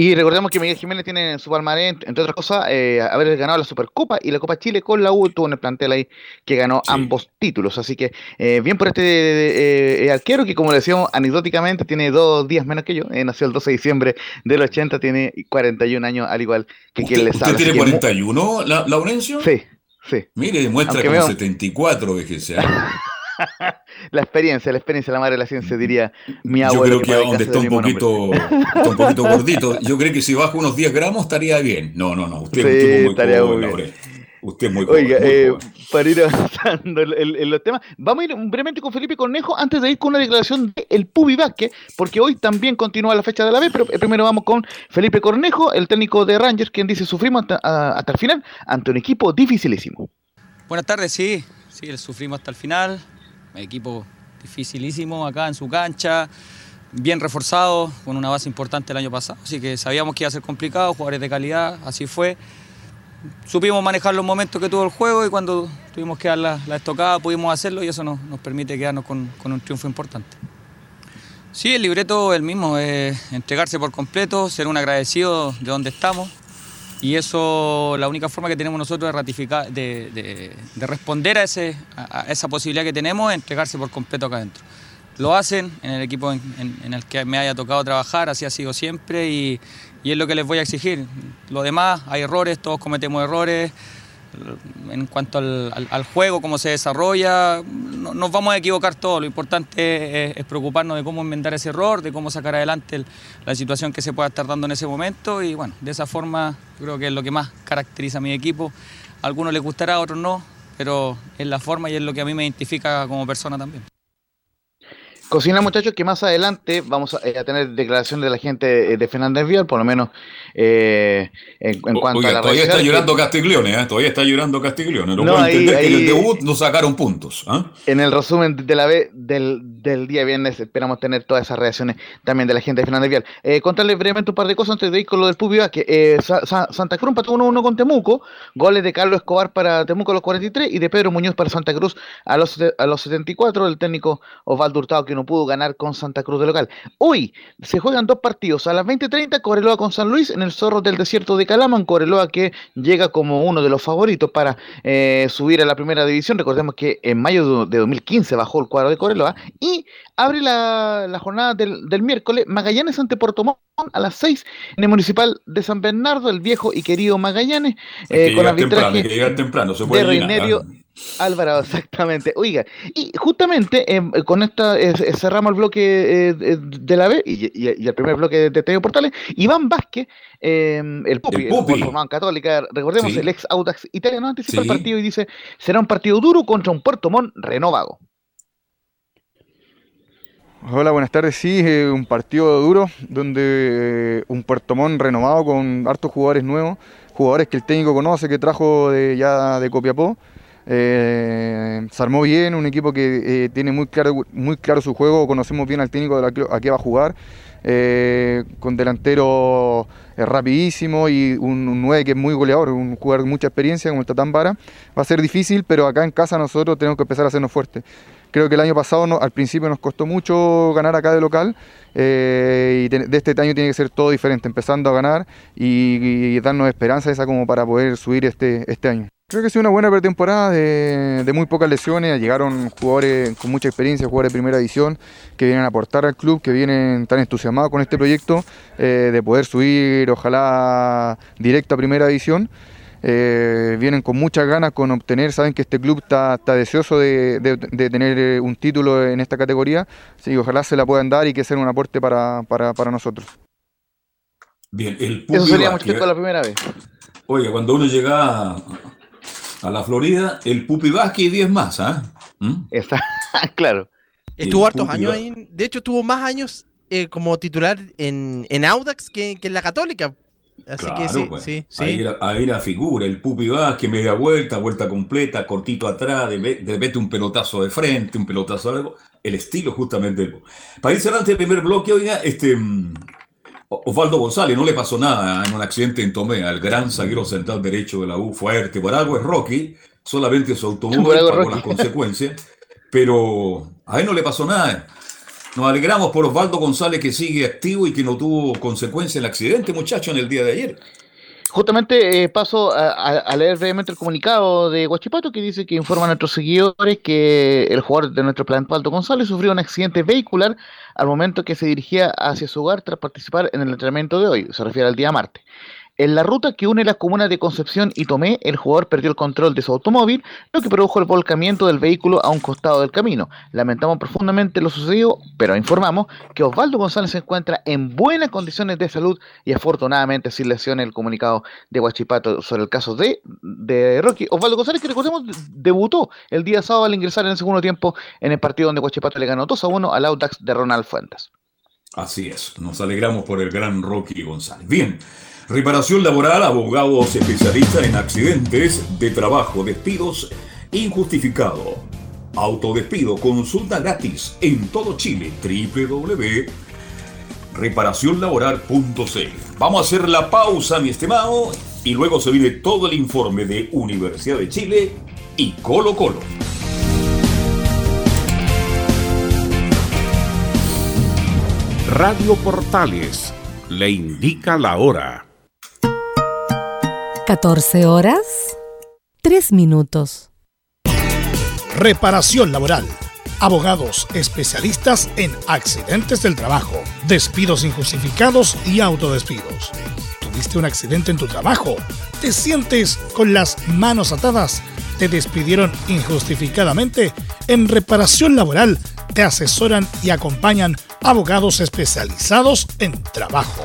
Y recordemos que Miguel Jiménez tiene en su palmarés, entre otras cosas, eh, haber ganado la Supercopa y la Copa Chile con la U, tuvo en el plantel ahí que ganó ambos títulos. Así que eh, bien por este eh, eh, arquero que, como le decíamos anecdóticamente, tiene dos días menos que yo. eh, nació el 12 de diciembre del 80, tiene 41 años, al igual que quien les ¿Usted habla. tiene Así que mu- 41, La- Laurencio? Sí, sí. Mire, demuestra Aunque como veo- 74, fíjese. ¿ah? La experiencia, la experiencia, la madre de la ciencia, diría mi Yo abuelo. creo que el donde está un poquito, está un poquito gordito, yo creo que si baja unos 10 gramos estaría bien. No, no, no, usted es un Sí, tipo muy estaría muy bien. Usted es muy joven. Oiga, muy eh, joven. para ir avanzando en, los temas, vamos a ir brevemente con Felipe Cornejo antes de ir con una declaración del Pubi Vázquez, porque hoy también continúa la fecha de la B, pero eh, primero vamos con Felipe Cornejo, el técnico de Rangers, quien dice sufrimos hasta, a- hasta el final ante un equipo dificilísimo. Buenas tardes, sí, sí, sufrimos hasta el final. Equipo dificilísimo acá en su cancha, bien reforzado, con una base importante el año pasado, así que sabíamos que iba a ser complicado, jugadores de calidad, así fue. Supimos manejar los momentos que tuvo el juego y cuando tuvimos que dar la, la estocada pudimos hacerlo y eso nos, nos permite quedarnos con, un triunfo importante. Sí, el libreto es el mismo, es entregarse por completo, ser un agradecido de donde estamos y eso, la única forma que tenemos nosotros de ratificar, de, de- de responder a, ese, a, esa posibilidad que tenemos es entregarse por completo acá adentro. Lo hacen en el equipo en, en- en el que me haya tocado trabajar, así ha sido siempre y, y es lo que les voy a exigir. Lo demás, hay errores, todos cometemos errores, en cuanto al, juego, cómo se desarrolla, no, nos vamos a equivocar todos. Lo importante es, preocuparnos de cómo enmendar ese error, de cómo sacar adelante la situación que se pueda estar dando en ese momento y bueno, de esa forma creo que es lo que más caracteriza a mi equipo. A algunos les gustará, a otros no, pero es la forma y es lo que a mí me identifica como persona también. Cocina, muchachos, que más adelante vamos a, eh, tener declaración de la gente de Fernández Vial, por lo menos eh, en, cuanto a la Todavía está llorando Castiglione, ¿eh? todavía está llorando Castiglione. No, puedo entender que en el debut no sacaron puntos. ¿ah? En el resumen de la del, del, día viernes esperamos tener todas esas reacciones también de la gente de Fernández Vial. Eh, contarles brevemente un par de cosas antes de ir con lo del Pubio, que eh, Santa Cruz empató 1-1 con Temuco, goles de Carlos Escobar para Temuco a los 43 y de Pedro Muñoz para Santa Cruz a los, a los 74, el técnico Osvaldo Hurtado que no pudo ganar con Santa Cruz de local. Hoy se juegan dos partidos. A las 20.30 Coreloa con San Luis en el Zorro del Desierto de Calaman. Coreloa que llega como uno de los favoritos para eh, subir a la primera división. Recordemos que en mayo de 2015 bajó el cuadro de Coreloa. Y abre la, jornada del, miércoles Magallanes ante Puerto Montt a las 6 en el Municipal de San Bernardo, el viejo y querido Magallanes. Eh, con temprano, temprano, se puede de Álvaro, exactamente. Oiga, y justamente em, con esta cerramos el bloque eh, de la B y, el primer bloque de TV Portales. Iván Vázquez, em, el Pupi, el, Pupi. Católica, recordemos, el ex Audax italiano, anticipa el partido y dice: será un partido duro contra un Puerto Montt renovado. Hola, buenas tardes. Sí, un partido duro donde eh, un Puerto Montt renovado con hartos jugadores nuevos, jugadores que el técnico conoce, que trajo de, ya de Copiapó. Eh, se armó bien, un equipo que eh, tiene muy claro, muy claro su juego, conocemos bien al técnico de a qué va a jugar, con delantero rapidísimo y un, un 9 que es muy goleador, un jugador de mucha experiencia como el Tatán Vara. Va a ser difícil, pero acá en casa nosotros tenemos que empezar a hacernos fuertes. Creo que el año pasado al principio nos costó mucho ganar acá de local eh, y de, este año tiene que ser todo diferente, empezando a ganar y, darnos esperanza esa como para poder subir este, este año. Creo que ha sido una buena pretemporada de, muy pocas lesiones. Llegaron jugadores con mucha experiencia, jugadores de primera edición, que vienen a aportar al club, que vienen tan entusiasmados con este proyecto de poder subir, ojalá, directo a primera edición. Eh, vienen con muchas ganas con obtener, saben que este club está, deseoso de, tener eh, un título en esta categoría, sí, ojalá se la puedan dar y que sea un aporte para, nosotros. Bien, el Pupi Eso sería la primera vez. Oye, cuando uno llega a, la Florida, el Pupi Vázquez y 10 más, ¿ah? ¿Mm? Está, claro. Estuvo hartos años ahí, de hecho tuvo más años eh, como titular en, Audax que, que en la Católica. Así que sí, pues. sí, Ahí, la, figura, el Pupi Vázquez, media vuelta, vuelta completa, cortito atrás, de, repente un pelotazo de frente, un pelotazo algo, el estilo justamente. Para ir cerrando el primer bloque, oiga, este mm, Osvaldo González no le pasó nada en un accidente en Tomea, el gran zaguero central derecho de la U, fuerte, por algo es Rocky, solamente su automóvil pagó las consecuencias, pero a él no le pasó nada. Nos alegramos por Osvaldo González que sigue activo y que no tuvo consecuencia el accidente, muchacho, en el día de ayer. Justamente eh, paso a, leer brevemente el comunicado de Guachipato que dice que informa a nuestros seguidores que el jugador de nuestro plan, Osvaldo González, sufrió un accidente vehicular al momento que se dirigía hacia su hogar tras participar en el entrenamiento de hoy, se refiere al día martes. En la ruta que une las comunas de Concepción y Tomé, el jugador perdió el control de su automóvil, lo que produjo el volcamiento del vehículo a un costado del camino. Lamentamos profundamente lo sucedido, pero informamos que Osvaldo González se encuentra en buenas condiciones de salud y afortunadamente sin lesiones. El comunicado de Huachipato sobre el caso de, de Rocky. Osvaldo González, que recordemos, debutó el día sábado al ingresar en el segundo tiempo en el partido donde Huachipato le ganó 2 a 1 al Audax de Ronald Fuentes. Así es, nos alegramos por el gran Rocky González. Bien. Reparación laboral, abogados especialistas en accidentes de trabajo, despidos injustificado. Autodespido, consulta gratis en todo Chile, www.reparacionlaboral.cl. Vamos a hacer la pausa, mi estimado, y luego se viene todo el informe de Universidad de Chile y Colo Colo. Radio Portales le indica la hora. 14 horas, 3 minutos. Reparación laboral. Abogados especialistas en accidentes del trabajo, despidos injustificados y autodespidos ¿Tuviste un accidente en tu trabajo? ¿Te sientes con las manos atadas? ¿Te despidieron injustificadamente? En reparación laboral te asesoran y acompañan abogados especializados en trabajo.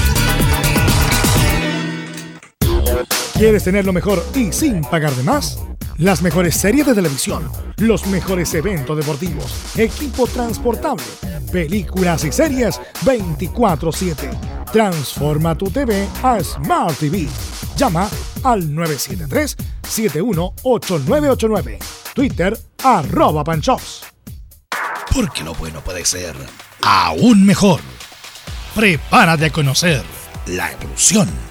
¿Quieres tener lo mejor y sin pagar de más? Las mejores series de televisión, los mejores eventos deportivos, equipo transportable, películas y series 24/7. Transforma tu TV a Smart TV. Llama al 973-718989. Twitter arroba panchops. Porque lo bueno puede ser aún mejor. Prepárate a conocer la evolución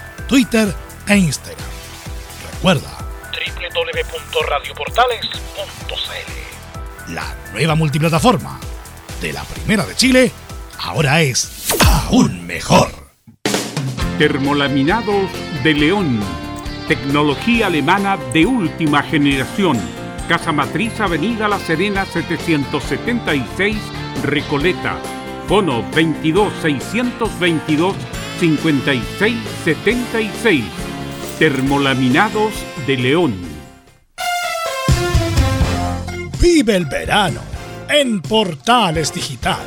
Twitter e Instagram. Recuerda www.radioportales.cl La nueva multiplataforma de la Primera de Chile ahora es aún mejor. Termolaminados de León. Tecnología alemana de última generación. Casa Matriz, Avenida La Serena 776, Recoleta. Bono 22 622 5676. Termolaminados de León. Vive el verano en Portales Digital.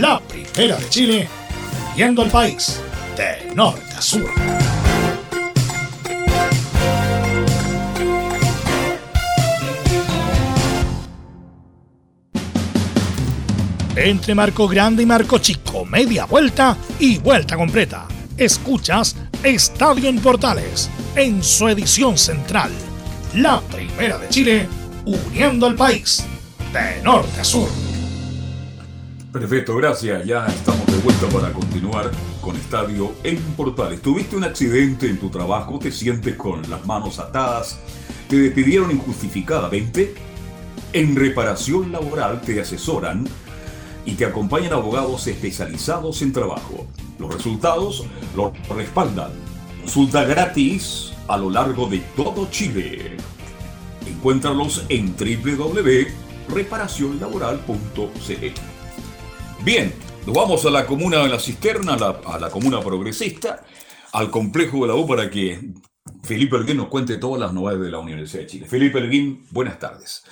La primera de Chile, viendo el país de norte a sur. Entre Marco Grande y Marco Chico, media vuelta y vuelta completa. Escuchas Estadio en Portales en su edición central. La primera de Chile, uniendo al país de norte a sur. Perfecto, gracias. Ya estamos de vuelta para continuar con Estadio en Portales. ¿Tuviste un accidente en tu trabajo? ¿Te sientes con las manos atadas? ¿Te despidieron injustificadamente? En reparación laboral te asesoran y te acompañan abogados especializados en trabajo. Los resultados los respaldan. Consulta gratis a lo largo de todo Chile. Encuéntralos en www.reparacionlaboral.cl. Bien, nos vamos a la comuna de la cisterna, a la, a la comuna progresista, al complejo de la U para que Felipe Elguín nos cuente todas las novedades de la Universidad de Chile. Felipe Elguín, buenas tardes.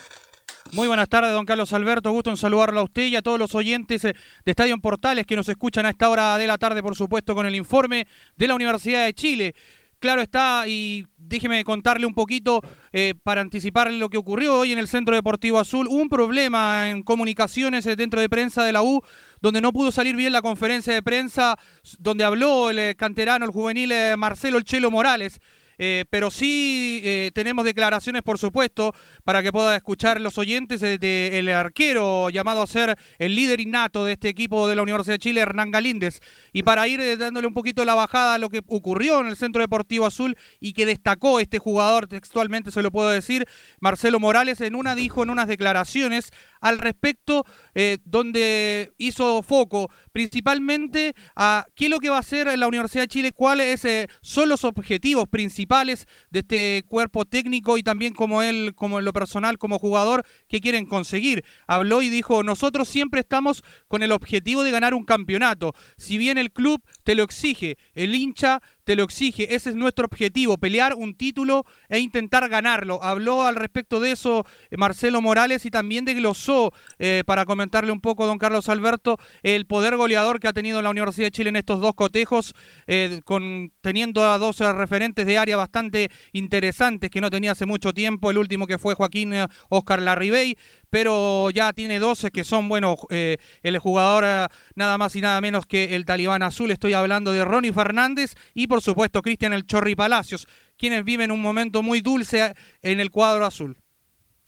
Muy buenas tardes, don Carlos Alberto. Gusto en saludarlo a usted y a todos los oyentes eh, de Estadio Portales que nos escuchan a esta hora de la tarde, por supuesto, con el informe de la Universidad de Chile. Claro está, y déjeme contarle un poquito eh, para anticiparle lo que ocurrió hoy en el Centro Deportivo Azul. Un problema en comunicaciones eh, dentro de prensa de la U, donde no pudo salir bien la conferencia de prensa, donde habló el canterano, el juvenil Marcelo El Chelo Morales. Eh, pero sí eh, tenemos declaraciones, por supuesto, para que pueda escuchar los oyentes del de, el arquero llamado a ser el líder innato de este equipo de la Universidad de Chile, Hernán Galíndez. Y para ir eh, dándole un poquito la bajada a lo que ocurrió en el Centro Deportivo Azul y que destacó este jugador, textualmente se lo puedo decir, Marcelo Morales, en una dijo en unas declaraciones al respecto, eh, donde hizo foco principalmente a qué es lo que va a hacer la Universidad de Chile, cuáles eh, son los objetivos principales de este cuerpo técnico y también como él, como en lo personal, como jugador, que quieren conseguir. Habló y dijo, nosotros siempre estamos con el objetivo de ganar un campeonato. Si bien el club te lo exige, el hincha te lo exige. Ese es nuestro objetivo, pelear un título e intentar ganarlo. Habló al respecto de eso eh, Marcelo Morales y también desglosó, eh, para comentarle un poco, don Carlos Alberto, el poder goleador que ha tenido la Universidad de Chile en estos dos cotejos, eh, con, teniendo a dos referentes de área bastante interesantes que no tenía hace mucho tiempo, el último que fue Joaquín Oscar Larribey, pero ya tiene 12 que son, bueno, eh, el jugador eh, nada más y nada menos que el talibán azul. Estoy hablando de Ronnie Fernández y por supuesto Cristian El Chorri Palacios, quienes viven un momento muy dulce en el cuadro azul.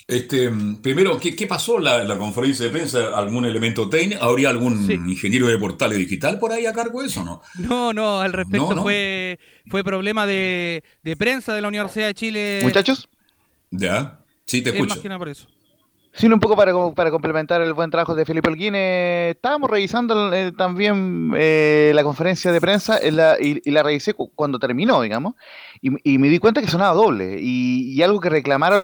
Este, primero, ¿qué, pasó en la, conferencia de prensa? ¿Algún elemento técnico? ¿Habría algún ingeniero de portales digital por ahí a cargo de eso no? No, no, al respecto Fue, fue problema de, prensa de la Universidad de Chile. Muchachos. Ya, sí, te escucho. por eso. Sí, un poco para, para complementar el buen trabajo de Felipe Holguín, eh, estábamos revisando eh, también eh, la conferencia de prensa y, la revisé cuando terminó, digamos, y, me di cuenta que sonaba doble y algo que reclamaron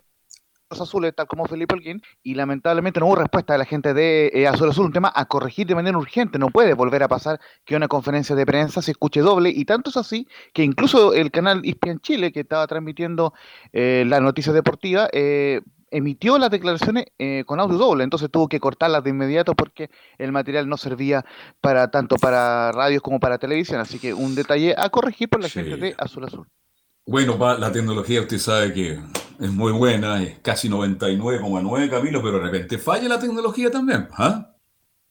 los azules, tal como Felipe Holguín, y lamentablemente no hubo respuesta de la gente de eh, Azul Azul, un tema a corregir de manera urgente. No puede volver a pasar que una conferencia de prensa se escuche doble, y tanto es así que incluso el canal Ispian Chile, que estaba transmitiendo eh, la noticia deportiva, eh, emitió las declaraciones con audio doble, entonces tuvo que cortarlas de inmediato porque el material no servía para tanto para radios como para televisión, así que un detalle a corregir por la gente de Azul Azul. Bueno, la tecnología usted sabe que es muy buena, es casi 99,9 Camilo, pero de repente falla la tecnología también. ¿ah?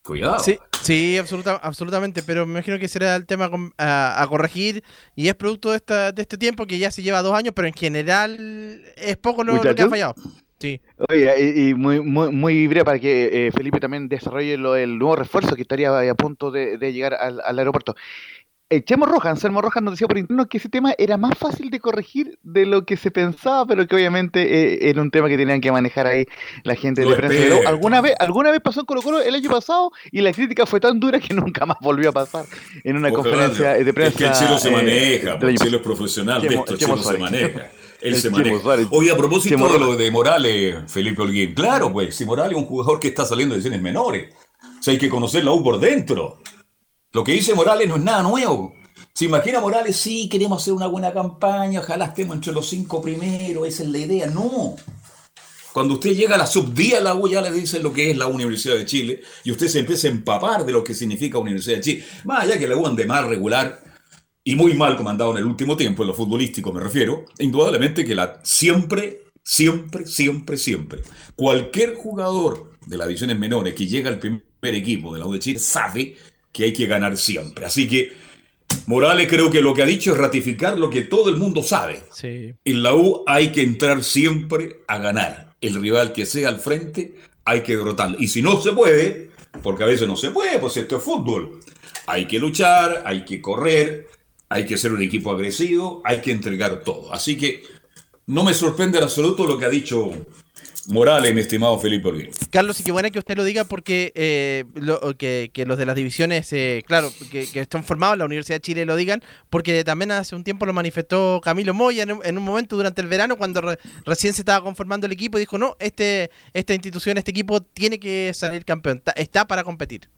Cuidado. Sí, sí absolutamente, pero me imagino que será el tema a, corregir y es producto de, esta, de este tiempo que ya se lleva dos años, pero en general es poco lo, que ha fallado. Sí. Oye, y, muy, muy, muy breve para que eh, Felipe también desarrolle lo, el nuevo refuerzo que estaría a punto de, llegar al, al aeropuerto. Eh, Chemo Rojas, Anselmo Rojas nos decía por interno que ese tema era más fácil de corregir de lo que se pensaba, pero que obviamente eh, era un tema que tenían que manejar ahí la gente de prensa. alguna vez, alguna vez pasó en Colo Colo el año pasado y la crítica fue tan dura que nunca más volvió a pasar en una conferencia de prensa. Es que el chelo se eh, maneja, el chelo es profesional, esto, el chelo se maneja. Él se maneja. Oye, a propósito de lo de Morales, Felipe Holguín, claro, pues, si Morales es un jugador que está saliendo de divisiones menores, o sea, hay que conocer la U por dentro. Lo que dice Morales no es nada nuevo. Se imagina Morales, sí, queremos hacer una buena campaña, ojalá estemos entre los cinco primeros, esa es la idea. No. Cuando usted llega a la subdía, la U ya le dice lo que es la Universidad de Chile y usted se empieza a empapar de lo que significa Universidad de Chile. Más allá que la U ande mal regular y muy mal comandado en el último tiempo, en lo futbolístico me refiero, indudablemente que la siempre, siempre, siempre, siempre, cualquier jugador de las divisiones menores que llega al primer equipo de la U de Chile sabe que hay que ganar siempre. Así que Morales creo que lo que ha dicho es ratificar lo que todo el mundo sabe. En la U hay que entrar siempre a ganar. El rival que sea al frente hay que derrotarlo. Y si no se puede, porque a veces no se puede, pues esto es fútbol. Hay que luchar, hay que correr, hay que ser un equipo agresivo, hay que entregar todo. Así que no me sorprende en absoluto lo que ha dicho Morales, mi estimado Felipe Olguín. Carlos, y qué buena que usted lo diga porque eh, que, los de las divisiones, eh, claro, que, están formados en la Universidad de Chile lo digan, porque también hace un tiempo lo manifestó Camilo Moya en, un momento durante el verano cuando recién se estaba conformando el equipo y dijo, no, este, esta institución, este equipo tiene que salir campeón, está, para competir.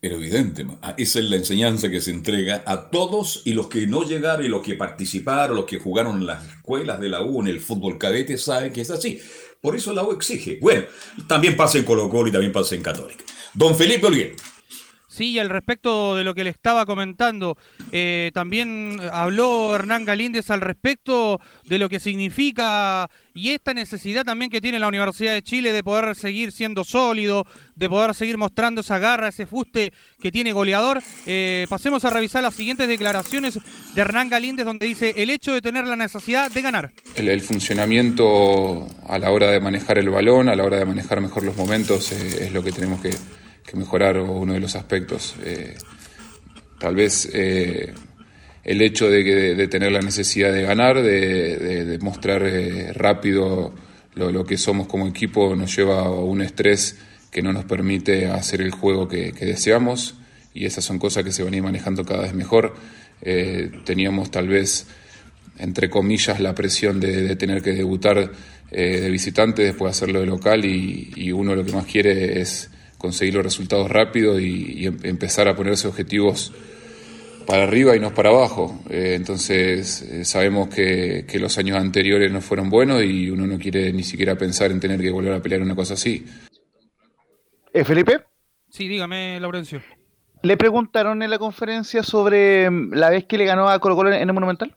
Pero evidente, ah, esa es la enseñanza que se entrega a todos y los que no llegaron y los que participaron, los que jugaron en las escuelas de la U, en el fútbol cadete, saben que es así. Por eso la U exige. Bueno, también pasa en Colo Colo y también pasa en Católica. Don Felipe Olguín. Sí, al respecto de lo que le estaba comentando, eh, también habló Hernán Galíndez al respecto de lo que significa y esta necesidad también que tiene la Universidad de Chile de poder seguir siendo sólido, de poder seguir mostrando esa garra, ese fuste que tiene goleador. Eh, pasemos a revisar las siguientes declaraciones de Hernán Galíndez, donde dice el hecho de tener la necesidad de ganar. El, funcionamiento a la hora de manejar el balón, a la hora de manejar mejor los momentos, eh, es lo que tenemos que que mejorar uno de los aspectos. Eh, tal vez eh, el hecho de, tener la necesidad de ganar, de, mostrar eh, rápido lo, que somos como equipo, nos lleva a un estrés que no nos permite hacer el juego que, deseamos y esas son cosas que se van a ir manejando cada vez mejor. teníamos tal vez, entre comillas, la presión de, tener que debutar de visitante, después hacerlo de local y, y uno lo que más quiere es conseguir los resultados rápido y, em, empezar a ponerse objetivos para arriba y no para abajo. Eh, entonces eh, sabemos que, los años anteriores no fueron buenos y uno no quiere ni siquiera pensar en tener que volver a pelear una cosa así. ¿Eh, Felipe? Sí, dígame, Laurencio. ¿Le preguntaron en la conferencia sobre mm, la vez que le ganó a Colo Colo en el Monumental?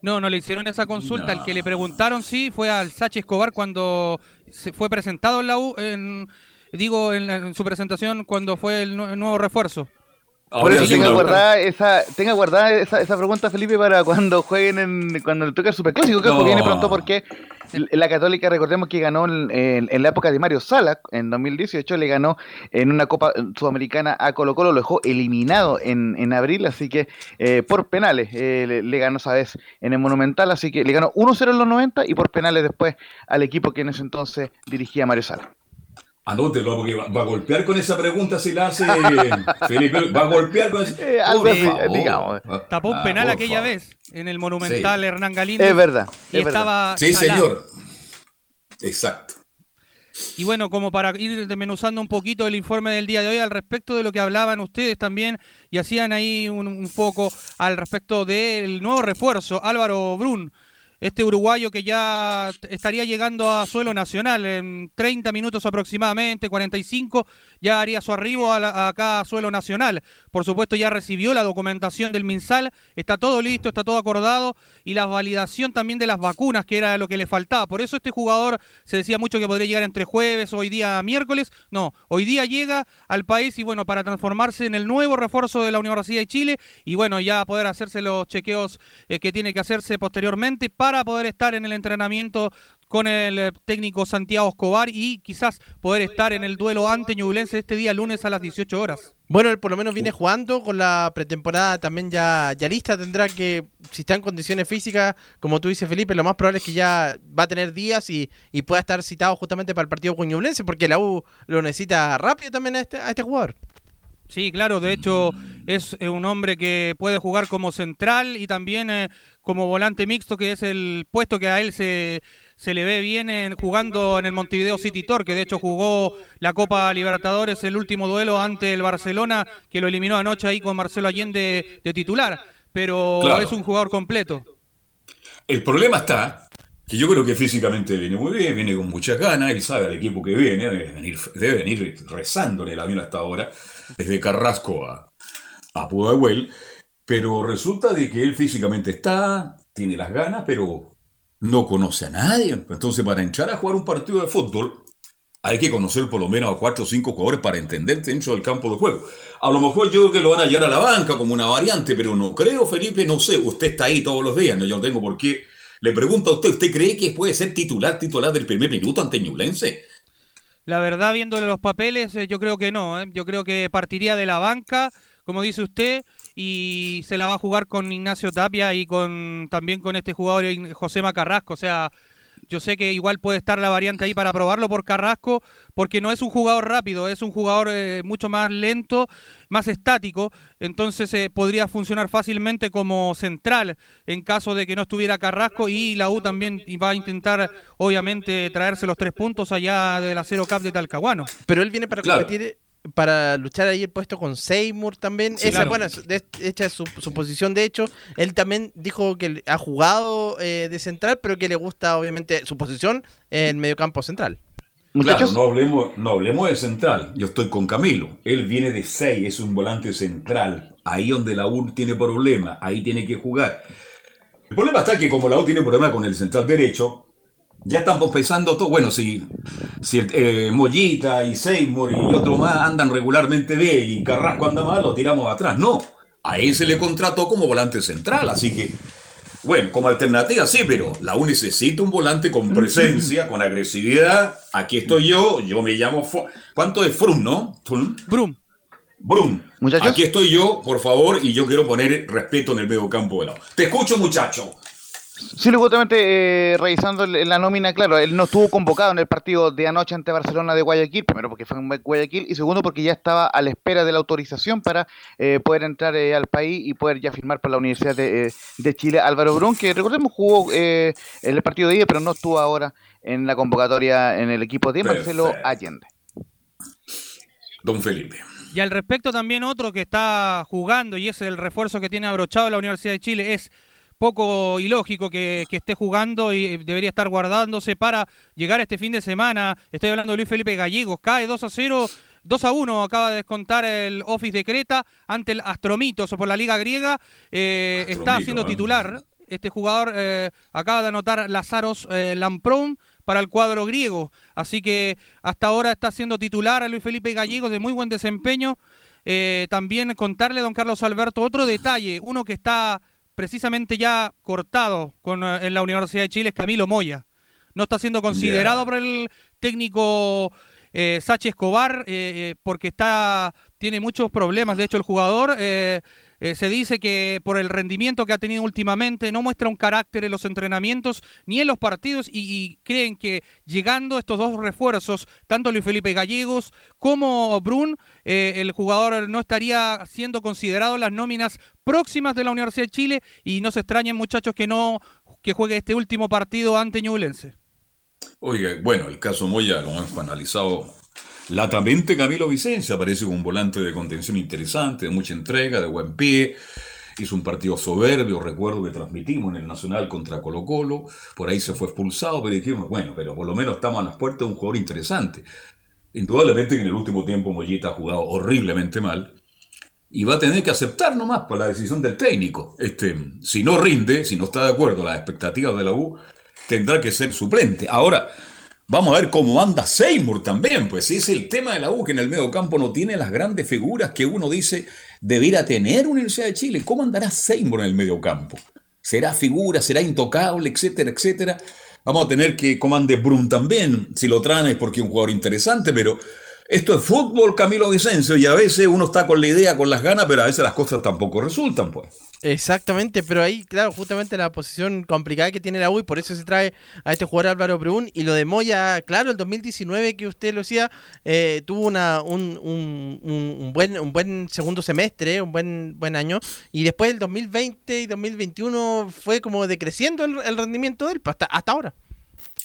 No, no le hicieron esa consulta. El que le preguntaron sí fue al Sachi Escobar cuando se fue presentado en la U, en, digo, en, la- en su presentación cuando fue el, nue- el nuevo refuerzo. Por eso tenga guardada esa, tenga guardada esa, esa pregunta, Felipe, para cuando jueguen en, cuando le toque el Superclásico, que No. viene pronto porque la Católica, recordemos que ganó en, en- en la época de Mario Sala, en 2018, le ganó en una Copa Sudamericana a Colo Colo, lo dejó eliminado en, en abril, así que eh, por penales eh, le, le ganó esa vez en el Monumental, así que le ganó 1-0 en los 90 y por penales después al equipo que en ese entonces dirigía Mario Sala. Anótelo, porque va, va a golpear con esa pregunta si la hace Felipe. Va a golpear con esa. Eh, algo así, digamos. Tapó un Ah, penal aquella favor. vez en el Monumental Hernán Galindo. Es verdad, Y es verdad. estaba Sí, señor. Exacto. Y bueno, como para ir desmenuzando un poquito el informe del día de hoy al respecto de lo que hablaban ustedes también y hacían ahí un, un foco al respecto del nuevo refuerzo, Álvaro Brun, este uruguayo que ya estaría llegando a suelo nacional en 30 minutos aproximadamente, 45, ya haría su arribo a la- suelo nacional. Por supuesto, ya recibió la documentación del MinSal, está todo listo, está todo acordado y la validación también de las vacunas, que era lo que le faltaba. Por eso este jugador se decía mucho que podría llegar entre jueves, hoy día miércoles. No, hoy día llega al país y bueno, para transformarse en el nuevo refuerzo de la Universidad de Chile y bueno, ya poder hacerse los chequeos eh, que tiene que hacerse posteriormente para poder estar en el entrenamiento con el eh, técnico Santiago Escobar y quizás poder estar en el duelo ante Ñublense este día lunes a las 18 horas. Bueno, él por lo menos viene jugando con la pretemporada también ya, ya lista. Tendrá que, si está en condiciones físicas, como tú dices, Felipe, lo más probable es que ya va a tener días y, y pueda estar citado justamente para el partido con Ñublense, porque la U lo necesita rápido también a este, a este jugador. Sí, claro, de hecho es eh, un hombre que puede jugar como central y también eh, como volante mixto, que es el puesto que a él se, se le ve bien en- jugando en el Montevideo City Tor, que de hecho jugó la Copa Libertadores, el último duelo ante el Barcelona, que lo eliminó anoche ahí con Marcelo Allende de titular, pero Claro. es un jugador completo. El problema está que yo creo que físicamente viene muy bien, viene con muchas ganas, él sabe al equipo que viene, debe venir, debe venir rezando en el avión hasta ahora, desde Carrasco a, a Pudahuel, pero resulta de que él físicamente está, tiene las ganas, pero no conoce a nadie. Entonces, para entrar a jugar un partido de fútbol, hay que conocer por lo menos a cuatro o cinco jugadores para entender dentro del campo de juego. A lo mejor yo creo que lo van a llevar a la banca como una variante, pero no creo, Felipe, no sé. Usted está ahí todos los días, no, yo no tengo por qué. Le pregunto a usted, ¿usted cree que puede ser titular, titular del primer minuto ante Ñublense? La verdad, viéndole los papeles, eh, yo creo que no. eh. Yo creo que partiría de la banca, como dice usted, y se la va a jugar con Ignacio Tapia y con también con este jugador José Macarrasco. O sea, yo sé que igual puede estar la variante ahí para probarlo por Carrasco, porque no es un jugador rápido, es un jugador eh, mucho más lento, más estático. Entonces eh, podría funcionar fácilmente como central en caso de que no estuviera Carrasco y la U también va a intentar, obviamente, traerse los tres puntos allá del acero cap de Talcahuano. Pero él viene para Claro. Para luchar ahí el puesto con Seymour también. Sí, Esa, claro. bueno, de- su posición. De hecho, él también dijo que ha jugado eh, de central, pero que le gusta, obviamente, su posición en mediocampo central. Claro, no hablemos, no hablemos de central. Yo estoy con Camilo. Él viene de 6, es un volante central. Ahí donde la U tiene problema, ahí tiene que jugar. El problema está que como la U tiene problema con el central derecho, ya estamos pensando todo. Bueno, si, si eh, Mollita y Seymour y otros más andan regularmente bien y Carrasco anda mal, lo tiramos atrás. No, a él se le contrató como volante central, así que bueno, como alternativa sí, pero la U necesita un volante con presencia, con agresividad. Aquí estoy yo, yo me llamo... ¿Cuánto es Frum, no? Frum. Brum. Brum. Muchachos. Aquí estoy yo, por favor, y yo quiero poner respeto en el medio campo de la U. Te escucho, muchacho. Sí, luego justamente eh, revisando la nómina, claro, él no estuvo convocado en el partido de anoche ante Barcelona de Guayaquil, primero porque fue en Guayaquil y segundo porque ya estaba a la espera de la autorización para eh, poder entrar eh, al país y poder ya firmar por la Universidad de, eh, de Chile. Álvaro Brun, que recordemos jugó eh, en el partido de ida, pero no estuvo ahora en la convocatoria en el equipo de Marcelo Perfecto. Allende. Don Felipe. Y al respecto también otro que está jugando y es el refuerzo que tiene abrochado la Universidad de Chile es poco ilógico que, que esté jugando y debería estar guardándose para llegar este fin de semana. Estoy hablando de Luis Felipe Gallegos, cae 2 a 0. 2 a 1 acaba de descontar el Office de Creta ante el Astromitos por la Liga Griega. Eh, está siendo ¿eh? titular. este jugador eh, acaba de anotar Lazaros eh, Lamprón para el cuadro griego. Así que hasta ahora está siendo titular a Luis Felipe Gallegos de muy buen desempeño. Eh, también contarle, don Carlos Alberto, otro detalle, uno que está precisamente ya cortado con, en la Universidad de Chile es Camilo Moya. No está siendo considerado por el técnico eh, Sachi Escobar porque está, tiene muchos problemas. De hecho, el jugador eh, se dice que por el rendimiento que ha tenido últimamente no muestra un carácter en los entrenamientos ni en los partidos y, creen que llegando estos dos refuerzos, tanto Luis Felipe Gallegos como Brun, eh, el jugador no estaría siendo considerado las nóminas próximas de la Universidad de Chile y no se extrañen muchachos que no que juegue este último partido ante Ñublense. Oye, bueno, el caso Moya lo hemos analizado Latamente Camilo Vicencia aparece con un volante de contención interesante, de mucha entrega, de buen pie. Hizo un partido soberbio, recuerdo que transmitimos en el Nacional contra Colo Colo. Por ahí se fue expulsado, pero dijimos, bueno, pero por lo menos estamos a las puertas de un jugador interesante. Indudablemente que en el último tiempo Mollita ha jugado horriblemente mal y va a tener que aceptar nomás por la decisión del técnico. Este, si no rinde, si no está de acuerdo a las expectativas de la U, tendrá que ser suplente. Ahora, Vamos a ver cómo anda Seymour también, pues es el tema de la U que en el medio campo no tiene las grandes figuras que uno dice debiera tener Universidad de Chile. ¿Cómo andará Seymour en el medio campo? ¿Será figura? ¿Será intocable? Etcétera, etcétera. Vamos a tener que comande Brun también, si lo traen es porque es un jugador interesante, pero esto es fútbol, Camilo Vicencio, y a veces uno está con la idea, con las ganas, pero a veces las cosas tampoco resultan, pues. Exactamente, pero ahí, claro, justamente la posición complicada que tiene la U y por eso se trae a este jugador Álvaro Brun y lo de Moya, claro, el 2019 que usted lo decía, eh, tuvo una, un, un, buen, un buen segundo semestre, un buen, buen año y después el 2020 y 2021 fue como decreciendo el, rendimiento de él hasta, hasta ahora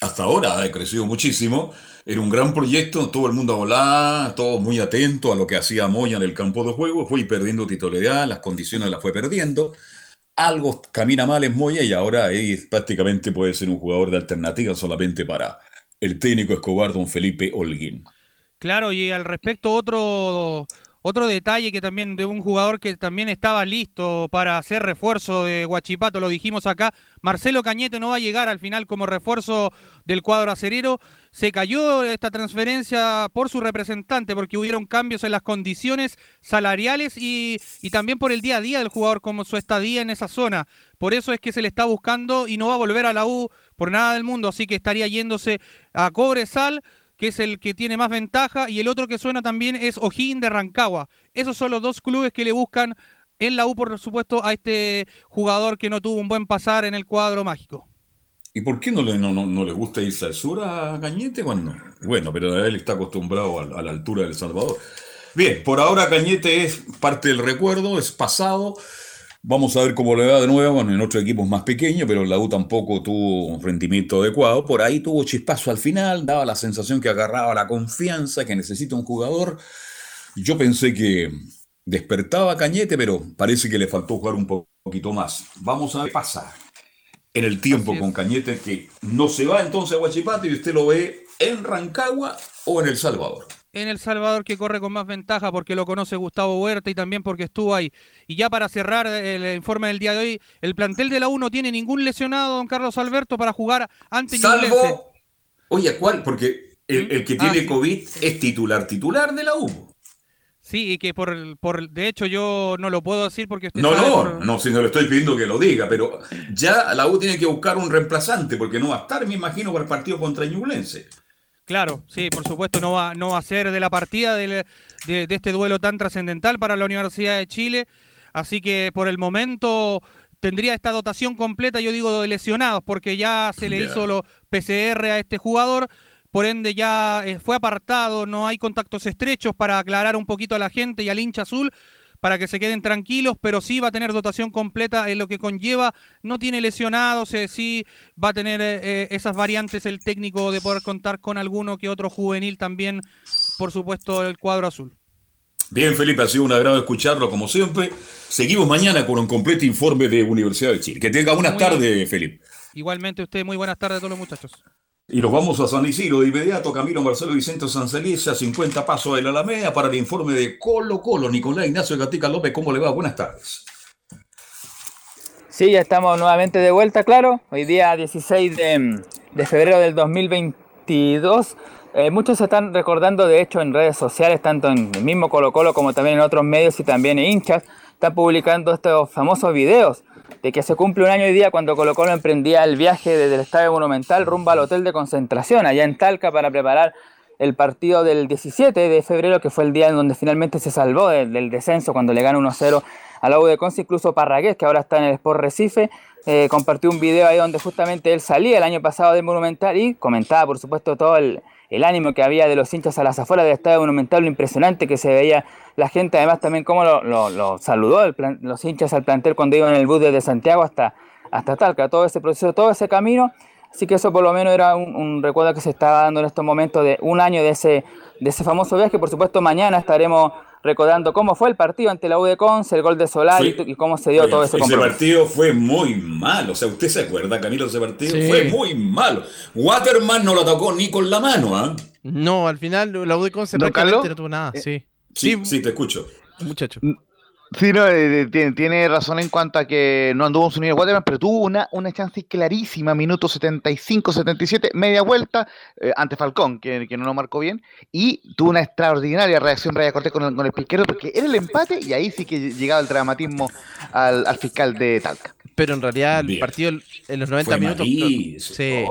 hasta ahora ha crecido muchísimo. Era un gran proyecto, todo el mundo a volar, todos muy atentos a lo que hacía Moya en el campo de juego. Fue perdiendo titularidad, las condiciones las fue perdiendo. Algo camina mal en Moya y ahora prácticamente puede ser un jugador de alternativa solamente para el técnico Escobar, don Felipe Holguín. Claro, y al respecto otro otro detalle que también de un jugador que también estaba listo para hacer refuerzo de Guachipato, lo dijimos acá, Marcelo Cañete no va a llegar al final como refuerzo del cuadro acerero. Se cayó esta transferencia por su representante porque hubieron cambios en las condiciones salariales y, y también por el día a día del jugador como su estadía en esa zona. Por eso es que se le está buscando y no va a volver a la U por nada del mundo, así que estaría yéndose a Cobresal que es el que tiene más ventaja, y el otro que suena también es O'Higgins de Rancagua. Esos son los dos clubes que le buscan en la U, por supuesto, a este jugador que no tuvo un buen pasar en el cuadro mágico. ¿Y por qué no le, no, no, le gusta irse al sur a Cañete? Bueno, bueno pero él está acostumbrado a la altura del Salvador. Bien, por ahora Cañete es parte del recuerdo, es pasado. Vamos a ver cómo le va de nuevo. Bueno, en otros equipos más pequeños, pero la U tampoco tuvo un rendimiento adecuado. Por ahí tuvo chispazo al final, daba la sensación que agarraba la confianza que necesita un jugador. Yo pensé que despertaba Cañete, pero parece que le faltó jugar un poquito más. Vamos a ver qué pasa en el tiempo con Cañete, que no se va entonces a Huachipato y usted lo ve en Rancagua o en El Salvador en El Salvador que corre con más ventaja porque lo conoce Gustavo Huerta y también porque estuvo ahí. Y ya para cerrar el informe del día de hoy, el plantel de la U no tiene ningún lesionado, don Carlos Alberto, para jugar ante Salvo, oye, ¿cuál? Porque el, que tiene ah, COVID es titular, titular de la U. Sí, y que por, por, de hecho yo no lo puedo decir porque No, no, no, si no le estoy pidiendo que lo diga, pero ya la U tiene que buscar un reemplazante porque no va a estar, me imagino, para el partido contra Ñublense. Claro, sí, por supuesto, no va, no va a ser de la partida de, este duelo tan trascendental para la Universidad de Chile. Así que por el momento tendría esta dotación completa, yo digo, de lesionados, porque ya se le hizo lo PCR a este jugador. Por ende, ya eh, fue apartado, no hay contactos estrechos para aclarar un poquito a la gente y al hincha azul para que se queden tranquilos, pero sí va a tener dotación completa en lo que conlleva, no tiene lesionados, eh, sí va a tener eh, eh, esas variantes el técnico de poder contar con alguno que otro juvenil también, por supuesto, el cuadro azul. Bien, Felipe, ha sido un agrado escucharlo como siempre. Seguimos mañana con un completo informe de Universidad de Chile. Que tenga buenas tardes, Felipe. Igualmente usted, muy buenas tardes a todos los muchachos. Y nos vamos a San Isidro de inmediato, Camilo Marcelo Vicente Sancelisa, 50 pasos de la Alameda para el informe de Colo Colo. Nicolás Ignacio Gatica López, ¿cómo le va? Buenas tardes. Sí, ya estamos nuevamente de vuelta, claro. Hoy día 16 de, febrero del 2022. Eh, muchos se están recordando, de hecho, en redes sociales, tanto en el mismo Colo Colo como también en otros medios y también en hinchas, están publicando estos famosos videos de que se cumple un año hoy día cuando Colo Colo emprendía el viaje desde el Estadio Monumental rumbo al hotel de concentración allá en Talca para preparar el partido del 17 de febrero, que fue el día en donde finalmente se salvó del, descenso cuando le ganó 1-0 a la U de incluso Parragués, que ahora está en el Sport Recife, eh, compartió un video ahí donde justamente él salía el año pasado del Monumental y comentaba, por supuesto, todo el, ánimo que había de los hinchas a las afueras del Estadio Monumental, lo impresionante que se veía la gente, además también cómo lo, saludó el los hinchas al plantel cuando iban en el bus desde Santiago hasta, hasta Talca, todo ese proceso, todo ese camino. Así que eso por lo menos era un, un, recuerdo que se estaba dando en estos momentos de un año de ese, de ese famoso viaje. Por supuesto, mañana estaremos recordando cómo fue el partido ante la U de Conce, el gol de Solar y, y, cómo se dio Oye, todo ese Ese compromiso. partido fue muy malo. O sea, ¿usted se acuerda, Camilo, de ese partido? Sí. Fue muy malo. Waterman no lo tocó ni con la mano, ¿ah? No, al final la U de Conce no tuvo nada, sí. Sí, sí, te escucho. Muchacho. Sí, no, eh, tiene, tiene razón en cuanto a que no anduvo en su nivel Waterman, pero tuvo una, una chance clarísima, minuto 75, 77, media vuelta eh, ante Falcón, que, que no lo marcó bien, y tuvo una extraordinaria reacción Raya Cortés con el, con el piquero, porque era el empate y ahí sí que llegaba el dramatismo al, al fiscal de Talca. Pero en realidad el Bien. partido en los 90 Fue minutos. Sí.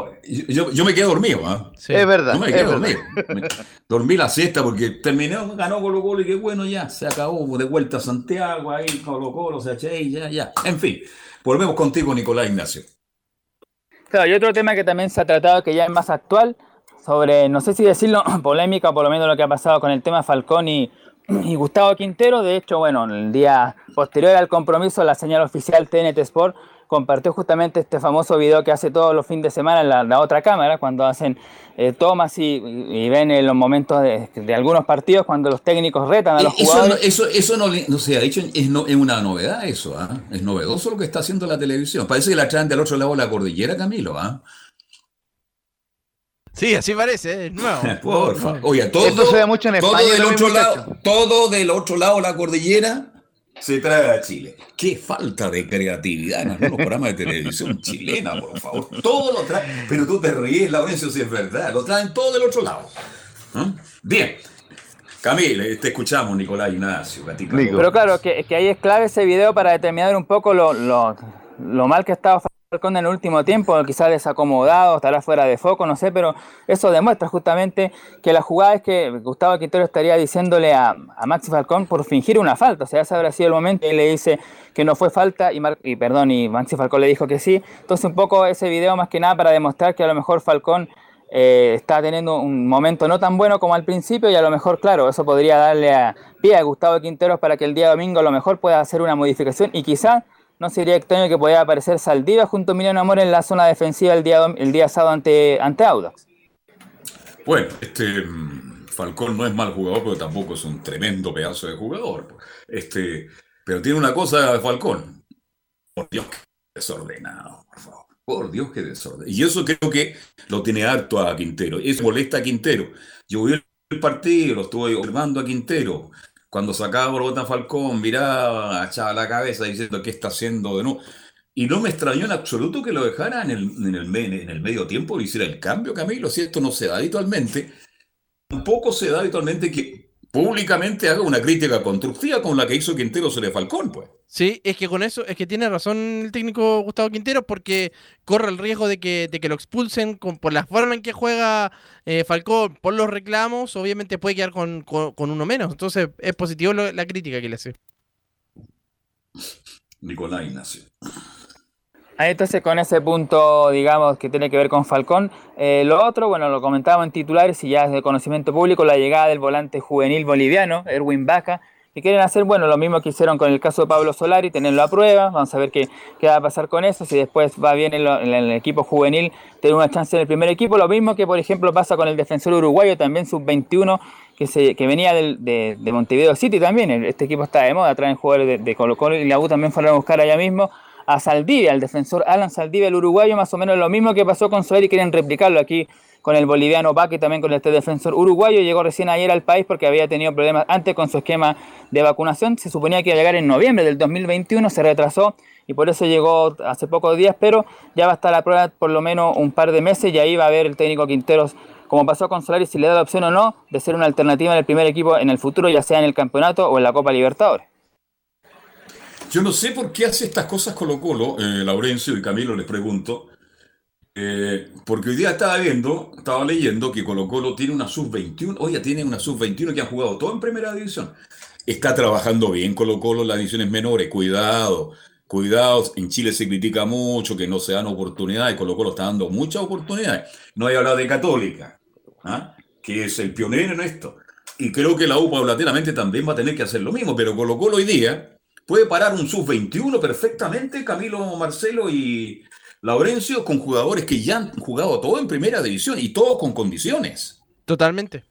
Yo, yo me quedé dormido, ¿ah? Sí. Es verdad. No me quedé dormido. Me- Dormí la siesta porque terminé, ganó Colo Colo y qué bueno, ya, se acabó. De vuelta a Santiago, ahí Colo Colo, se y ya, ya. En fin, volvemos contigo, Nicolás Ignacio. Claro, y otro tema que también se ha tratado que ya es más actual, sobre, no sé si decirlo, polémica, o por lo menos lo que ha pasado con el tema Falcón y, y Gustavo Quintero. De hecho, bueno, el día posterior al compromiso, la señal oficial TNT Sport compartió justamente este famoso video que hace todos los fines de semana en la, la otra cámara, cuando hacen eh, tomas y, y ven en los momentos de, de algunos partidos, cuando los técnicos retan a los Eh, Eso, jugadores. no, eso, eso no, no se ha dicho, es, no, es una novedad eso, ¿ah? Es novedoso lo que está haciendo la televisión. Parece que la traen del otro lado de la cordillera, Camilo, ¿ah? Sí, así parece, ¿eh? es nuevo. Por favor. Oye, todo, Esto se da mucho en todo España del también, otro lado, todo del otro lado de la cordillera se trae a Chile. Qué falta de creatividad en algunos programas de televisión chilena, por favor. Todo lo traen, pero tú te ríes, Laurencio, si es verdad. Lo traen todo del otro lado. ¿Ah? Bien. Camilo, te escuchamos, Nicolás Ignacio. Pero claro, que, que ahí es clave ese video para determinar un poco lo, lo, lo mal que ha estado Falcón en el último tiempo, quizás desacomodado, estará fuera de foco, no sé, pero eso demuestra justamente que la jugada es que Gustavo Quintero estaría diciéndole a, a Maxi Falcón por fingir una falta, o sea, ese habrá sido el momento y le dice que no fue falta y, Mar- y perdón, y Maxi Falcón le dijo que sí, entonces un poco ese video más que nada para demostrar que a lo mejor Falcón eh, está teniendo un momento no tan bueno como al principio y a lo mejor, claro, eso podría darle a, pie a Gustavo Quinteros para que el día domingo a lo mejor pueda hacer una modificación y quizá no sería extraño que pudiera aparecer Saldiva junto a Emiliano Amor en la zona defensiva el día, el día sábado ante, ante Audax. Bueno, este mm, Falcón no es mal jugador, pero tampoco es un tremendo pedazo de jugador. Este, pero tiene una cosa Falcón. Por Dios, que desordenado, por favor. Por Dios, que desorden. Y eso creo que lo tiene harto a Quintero. Eso molesta a Quintero. Yo vi el partido, lo estuve observando a Quintero. Cuando sacaba por bota Falcón, miraba, echaba la cabeza diciendo qué está haciendo de nuevo. Y no me extrañó en absoluto que lo dejara en el, en el medio tiempo y hiciera el cambio, Camilo. Si esto no se da habitualmente, tampoco se da habitualmente que públicamente haga una crítica constructiva con la que hizo Quintero sobre Falcón, pues. Sí, es que con eso, es que tiene razón el técnico Gustavo Quintero porque corre el riesgo de que, de que lo expulsen con, por la forma en que juega eh, Falcón, por los reclamos, obviamente puede quedar con, con- con uno menos. Entonces es positivo lo- la crítica que le hace. Nicolás Ignacio. Entonces con ese punto, digamos, que tiene que ver con Falcón. Eh, lo otro, bueno, lo comentábamos en titulares y ya es de conocimiento público, la llegada del volante juvenil boliviano, Erwin Baca, que quieren hacer, bueno, lo mismo que hicieron con el caso de Pablo Solari, tenerlo a prueba, vamos a ver qué, qué va a pasar con eso, si después va bien en, el equipo juvenil, tener una chance en el primer equipo, lo mismo que por ejemplo pasa con el defensor uruguayo, también sub-21, que, se, que venía del- de, de Montevideo City también, este equipo está de moda, traen jugadores de, de Colo Colo y la U también fueron a buscar allá mismo a Saldivia, al defensor Alan Saldivia, el uruguayo, más o menos lo mismo que pasó con Solari, quieren replicarlo aquí con el boliviano Baque y también con este defensor uruguayo. Llegó recién ayer al país porque había tenido problemas antes con su esquema de vacunación. Se suponía que iba a llegar en noviembre del 2021, se retrasó y por eso llegó hace pocos días, pero ya va a estar a prueba por lo menos un par de meses y ahí va a ver el técnico Quinteros, como pasó con Solari, si le da la opción o no de ser una alternativa en el primer equipo en el futuro, ya sea en el campeonato o en la Copa Libertadores. Yo no sé por qué hace estas cosas Colo Colo, eh, Laurencio y Camilo les pregunto, eh, porque hoy día estaba viendo, estaba leyendo que Colo Colo tiene una sub-21, oye, tiene una sub-21 que han jugado todo en primera división. Está trabajando bien Colo Colo en las divisiones menores, cuidado, cuidado, en Chile se critica mucho que no se dan oportunidades, Colo Colo está dando muchas oportunidades. No hay hablado de Católica, ¿ah? que es el pionero en esto. Y creo que la U paulatinamente también va a tener que hacer lo mismo, pero Colo Colo hoy día puede parar un sub-21 perfectamente, Camilo Marcelo y Laurencio, con jugadores que ya han jugado todo en primera división y todo con condiciones. Totalmente,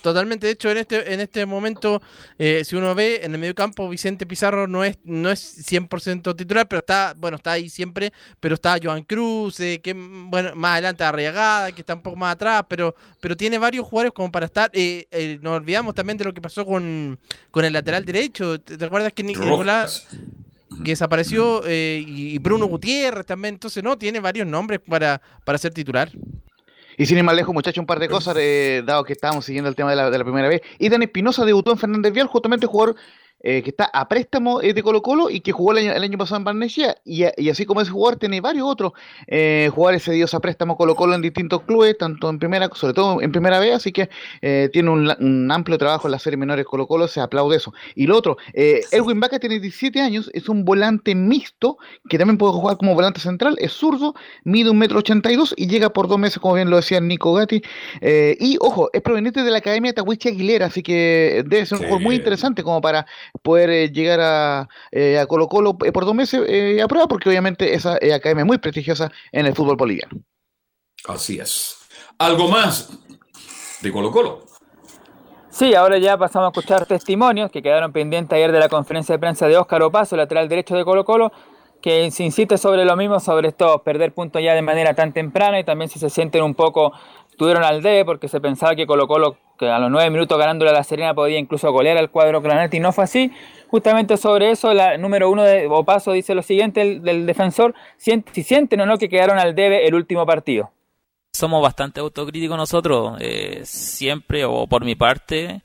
totalmente. De hecho, en este, en este momento, eh, si uno ve en el medio campo, Vicente Pizarro no es, no es 100% titular, pero está, bueno, está ahí siempre, pero está Joan Cruz, eh, que bueno, más adelante Arriagada, que está un poco más atrás, pero, pero tiene varios jugadores como para estar. Eh, nos olvidamos también de lo que pasó con, con el lateral derecho. ¿Te, acuerdas que Nicolás que desapareció y Bruno Gutiérrez también? Entonces, no, tiene varios nombres para, para ser titular. Y sin ir más lejos, muchachos, un par de cosas, eh, dado que estábamos siguiendo el tema de la, de la primera vez. Idan Espinosa debutó en Fernández Vial, justamente jugador eh, que está a préstamo eh, de Colo Colo y que jugó el año, pasado en Barnechea y, y, así como ese jugador tiene varios otros eh, jugadores cedidos a préstamo Colo Colo en distintos clubes, tanto en primera, sobre todo en primera vez, así que eh, tiene un, amplio trabajo en la serie menores Colo Colo, se aplaude eso. Y lo otro, Erwin Vaca tiene 17 años, es un volante mixto que también puede jugar como volante central, es zurdo, mide un metro ochenta y dos y llega por dos meses, como bien lo decía Nico Gatti. y ojo, es proveniente de la Academia Tawichi Aguilera, así que debe ser un jugador muy interesante como para poder eh, llegar a, eh, a, Colo Colo eh, por dos meses a prueba, porque obviamente esa academia es muy prestigiosa en el fútbol boliviano. Así es. ¿Algo más de Colo Colo? Sí, ahora ya pasamos a escuchar testimonios que quedaron pendientes ayer de la conferencia de prensa de Óscar Opaso, lateral derecho de Colo Colo, que se insiste sobre lo mismo, sobre esto, perder puntos ya de manera tan temprana y también si se sienten un poco, tuvieron al D porque se pensaba que Colo Colo, que a los nueve minutos ganándole a la Serena podía incluso golear al cuadro Clanetti, no fue así. Justamente sobre eso, la número uno de Opaso dice lo siguiente, el, del defensor, si, sienten o no que quedaron al debe el último partido. Somos bastante autocríticos nosotros, eh, siempre o por mi parte,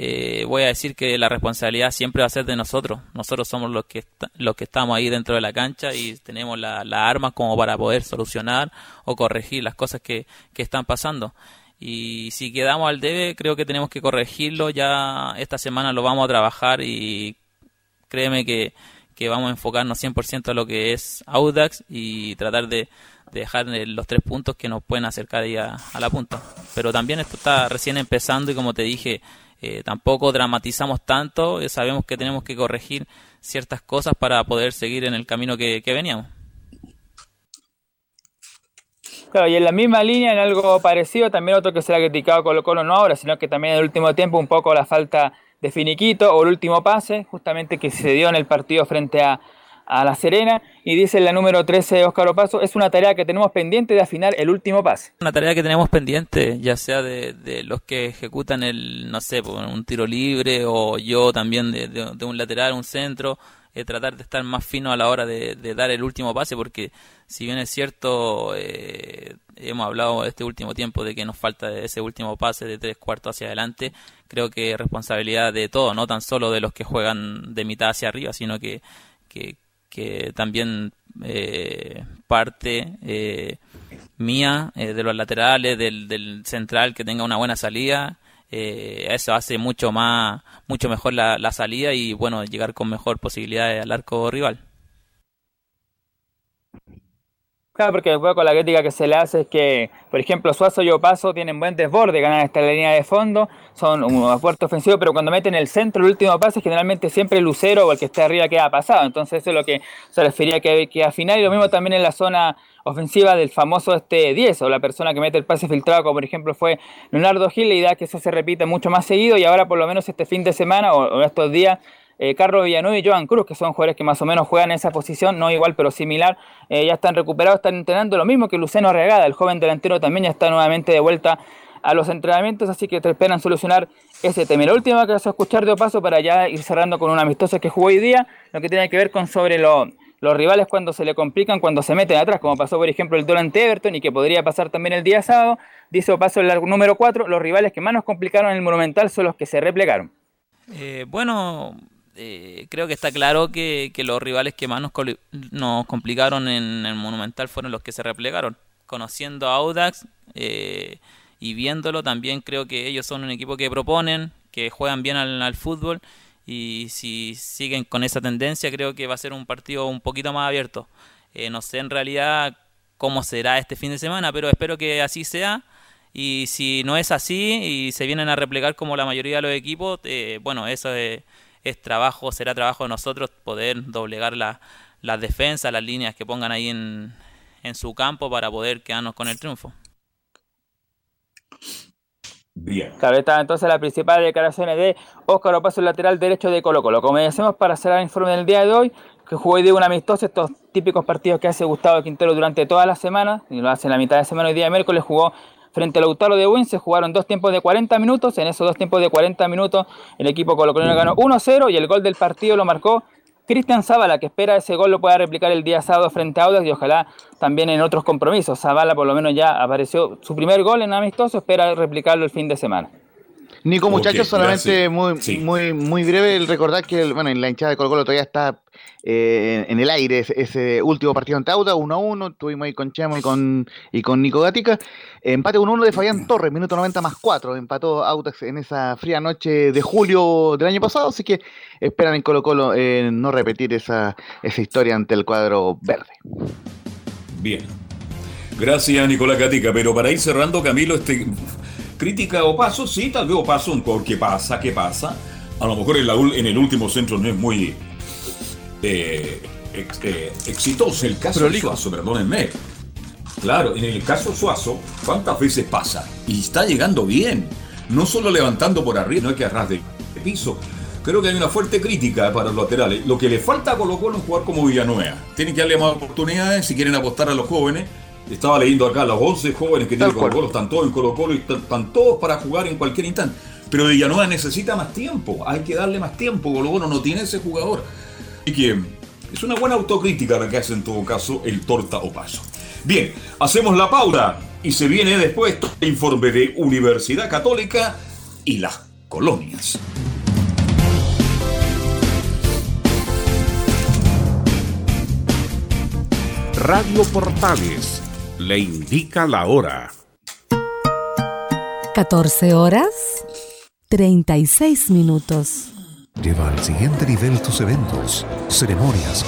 eh, voy a decir que la responsabilidad siempre va a ser de nosotros. Nosotros somos los que, los que estamos ahí dentro de la cancha y tenemos las armas como para poder solucionar o corregir las cosas que, que están pasando. Y si quedamos al debe, creo que tenemos que corregirlo. Ya esta semana lo vamos a trabajar y créeme que, vamos a enfocarnos 100% a lo que es Audax y tratar de, dejar los tres puntos que nos pueden acercar ahí a, la punta. Pero también esto está recién empezando y como te dije, eh, tampoco dramatizamos tanto, eh, sabemos que tenemos que corregir ciertas cosas para poder seguir en el camino que veníamos. Claro, y en la misma línea, en algo parecido, también otro que se ha criticado Colo Colo no ahora, sino que también en el último tiempo un poco la falta de finiquito o el último pase, justamente que se dio en el partido frente a, La Serena, y dice la número 13 Óscar Opaso, es una tarea que tenemos pendiente de afinar el último pase. Una tarea que tenemos pendiente, ya sea de, los que ejecutan el, no sé, un tiro libre o yo también de, de un lateral, un centro, eh, tratar de estar más fino a la hora de, dar el último pase, porque si bien es cierto, eh, hemos hablado este último tiempo de que nos falta ese último pase de tres cuartos hacia adelante, creo que es responsabilidad de todos, no tan solo de los que juegan de mitad hacia arriba, sino que, que, también eh, parte mía de los laterales, del, del central que tenga una buena salida eh, eso hace mucho más mucho mejor la, la, salida y bueno llegar con mejor posibilidad al arco rival Claro, porque después con la crítica que se le hace es que, por ejemplo, Suazo y Opaso tienen buen desborde, ganan esta línea de fondo, son un fuerte ofensivo, pero cuando meten el centro, el último pase, generalmente siempre el lucero o el que está arriba queda pasado. Entonces eso es lo que se refería que, que final y lo mismo también en la zona ofensiva del famoso este 10 o la persona que mete el pase filtrado, como por ejemplo fue Leonardo Gil, la idea que eso se repite mucho más seguido y ahora por lo menos este fin de semana o, estos días eh, Carlos Villanueva y Joan Cruz, que son jugadores que más o menos juegan en esa posición, no igual pero similar, eh, ya están recuperados, están entrenando lo mismo que Luceno Regada, el joven delantero también ya está nuevamente de vuelta a los entrenamientos, así que te esperan solucionar ese tema. La última que vas a escuchar de paso para ya ir cerrando con un amistoso que jugó hoy día, lo que tiene que ver con sobre lo los rivales cuando se le complican, cuando se meten atrás, como pasó por ejemplo el duelo ante Everton y que podría pasar también el día sábado, dice paso el número 4, los rivales que más nos complicaron en el Monumental son los que se replegaron. Eh, bueno, eh, creo que está claro que, los rivales que más nos, nos, complicaron en el Monumental fueron los que se replegaron. Conociendo a Audax eh, y viéndolo, también creo que ellos son un equipo que proponen, que juegan bien al fútbol y si siguen con esa tendencia creo que va a ser un partido un poquito más abierto. Eh, no sé en realidad cómo será este fin de semana, pero espero que así sea. Y si no es así y se vienen a replegar como la mayoría de los equipos, eh, bueno, eso es, trabajo, será trabajo de nosotros poder doblegar las defensas, las líneas que pongan ahí en, en su campo para poder quedarnos con el triunfo. Bien. entonces las principales declaraciones de Óscar Opaso, lateral derecho de Colo Colo. Como decimos, para hacer el informe del día de hoy, que jugó hoy día un amistoso, estos típicos partidos que hace Gustavo Quintero durante toda la semana, y lo hace en la mitad de semana, hoy día de miércoles jugó frente al Lautaro de Win, se jugaron dos tiempos de 40 minutos, en esos dos tiempos de 40 minutos el equipo Colo Colo ganó 1-0 y el gol del partido lo marcó Cristian Zavala, que espera ese gol lo pueda replicar el día sábado frente a Audax y ojalá también en otros compromisos. Zavala por lo menos ya apareció su primer gol en amistoso, espera replicarlo el fin de semana. Nico, muchachos, solamente muy, muy, muy breve el recordar que bueno, en la hinchada de Colo Colo todavía está eh, en el aire ese, último partido ante Auda, 1 a 1, tuvimos ahí con Chemo y con, y con Nico Gatica. Empate 1 1 de Fabián Torres, minuto 90 más 4, empató Audax en esa fría noche de julio del año pasado, así que esperan en Colo Colo eh, no repetir esa, esa historia ante el cuadro verde. Bien. Gracias, Nicolás Gatica. Pero para ir cerrando, Camilo, este crítica o paso, sí, tal vez o paso un qué pasa, qué pasa. A lo mejor en, en el último centro no es muy eh, eh, exitoso. El caso de Suazo, perdónenme. Claro, en el caso Suazo, ¿cuántas veces pasa? Y está llegando bien. No solo levantando por arriba, no es que arras de piso. Creo que hay una fuerte crítica para los laterales. Lo que le falta a Colo Colo es jugar como Villanueva. Tienen que darle más oportunidades si quieren apostar a los jóvenes. Estaba leyendo acá los 11 jóvenes que tiene Colo Colo, están todos en Colo Colo y están todos para jugar en cualquier instante. Pero Villanueva necesita más tiempo, hay que darle más tiempo. Colo Colo no tiene ese jugador. Así que es una buena autocrítica la que hace en todo caso el torta o paso. Bien, hacemos la pauta y se viene después el informe de Universidad Católica y las colonias. Radio Portales le indica la hora. 14 horas 36 minutos. Lleva al siguiente nivel tus eventos, ceremonias,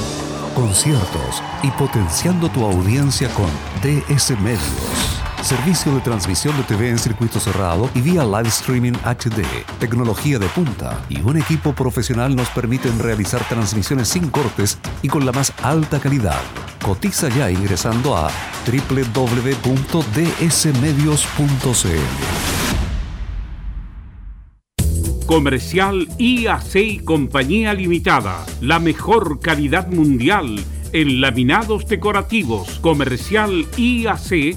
conciertos y potenciando tu audiencia con DS Medios. Servicio de transmisión de TV en circuito cerrado y vía live streaming HD. Tecnología de punta y un equipo profesional nos permiten realizar transmisiones sin cortes y con la más alta calidad. Cotiza ya ingresando a www.dsmedios.cl. Comercial IAC y Compañía Limitada. La mejor calidad mundial en laminados decorativos. Comercial IAC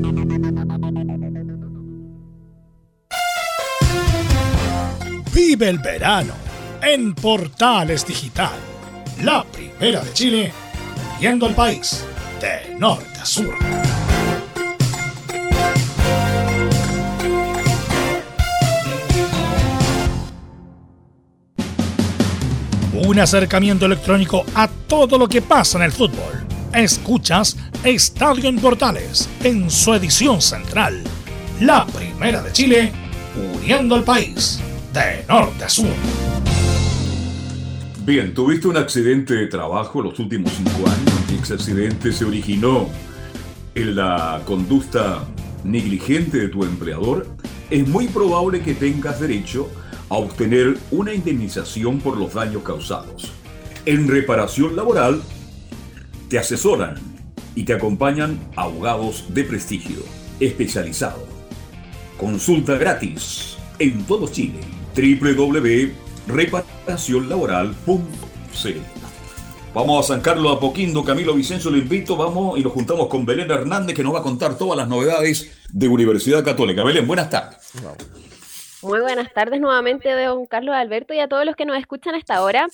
Vive el verano en Portales Digital, la primera de Chile, viendo el país de norte a sur. un acercamiento electrónico a todo lo que pasa en el fútbol. Escuchas Estadio en Portales en su edición central. La primera de Chile, uniendo al país de norte a sur. Bien, tuviste un accidente de trabajo los últimos cinco años y ese accidente se originó en la conducta negligente de tu empleador. Es muy probable que tengas derecho a obtener una indemnización por los daños causados. En reparación laboral, te asesoran y te acompañan abogados de prestigio. especializado. Consulta gratis en todo Chile. www.reparacionlaboral.cl Vamos a San Carlos Apoquindo, Camilo Vicencio, lo invito, vamos y nos juntamos con Belén Hernández que nos va a contar todas las novedades de Universidad Católica. Belén, buenas tardes. Muy buenas tardes nuevamente, don Carlos Alberto, y a todos los que nos escuchan hasta ahora.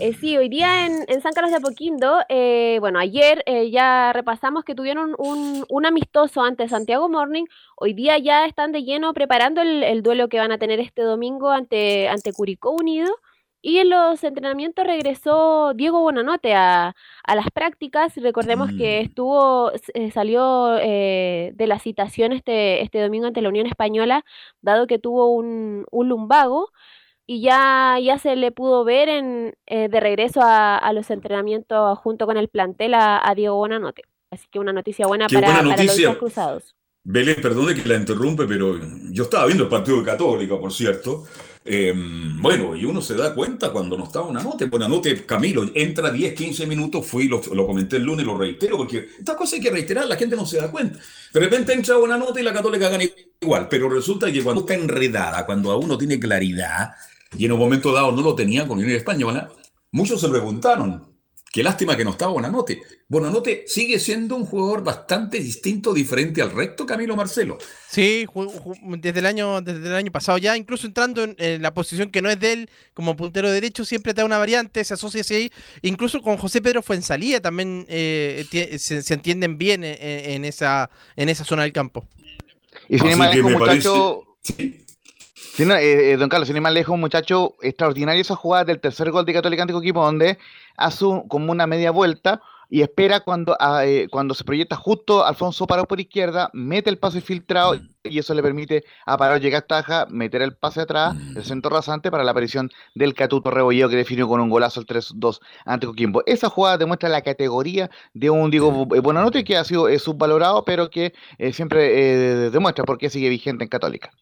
Eh, sí, hoy día en, San Carlos de Apoquindo, eh, bueno, ayer eh, ya repasamos que tuvieron un, un, amistoso ante Santiago Morning. Hoy día ya están de lleno preparando el, el, duelo que van a tener este domingo ante, ante Curicó Unido. Y en los entrenamientos regresó Diego Bonanote a, a las prácticas. Recordemos que mm. estuvo, eh, salió eh, de la citación este, este domingo ante la Unión Española, dado que tuvo un, un lumbago. Y ya, ya se le pudo ver en, eh, de regreso a, a, los entrenamientos junto con el plantel a, a Diego Bonanote. Así que una noticia buena para, para los cruzados. Belén, perdone que la interrumpe, pero yo estaba viendo el partido de Católica, por cierto. Em, bueno, y uno se da cuenta cuando no está una nota. Buena nota, Camilo, entra 10, 15 minutos, fui, lo, lo comenté el lunes, lo reitero, porque estas cosas hay que reiterar, la gente no se da cuenta. De repente entra una nota y la católica gana igual, pero resulta que cuando está enredada, cuando aún no tiene claridad, y en un momento dado no lo tenía con Unión Española, muchos se preguntaron, Qué lástima que no estaba Bonanote. Bonanote sigue siendo un jugador bastante distinto, diferente al resto, Camilo Marcelo. Sí, desde el año, desde el año pasado ya, incluso entrando en, la posición que no es de él, como puntero derecho, siempre te da una variante, se asocia así. Incluso con José Pedro Fuensalía también eh, se, entienden bien en, esa, en esa zona del campo. Y sin embargo, muchacho. Eh, eh, don Carlos, sin más lejos, un muchacho extraordinario esa jugada del tercer gol de Católica ante equipo donde hace como una media vuelta y espera cuando, ah, eh, cuando se proyecta justo Alfonso Paró por izquierda, mete el pase filtrado y eso le permite a Paró llegar a taja, meter el pase atrás, el centro rasante para la aparición del Catuto Rebolleo que definió con un golazo el 3-2 ante Coquimbo. Esa jugada demuestra la categoría de un Diego Buenanote que ha sido subvalorado, pero que siempre demuestra por qué sigue vigente en Católica.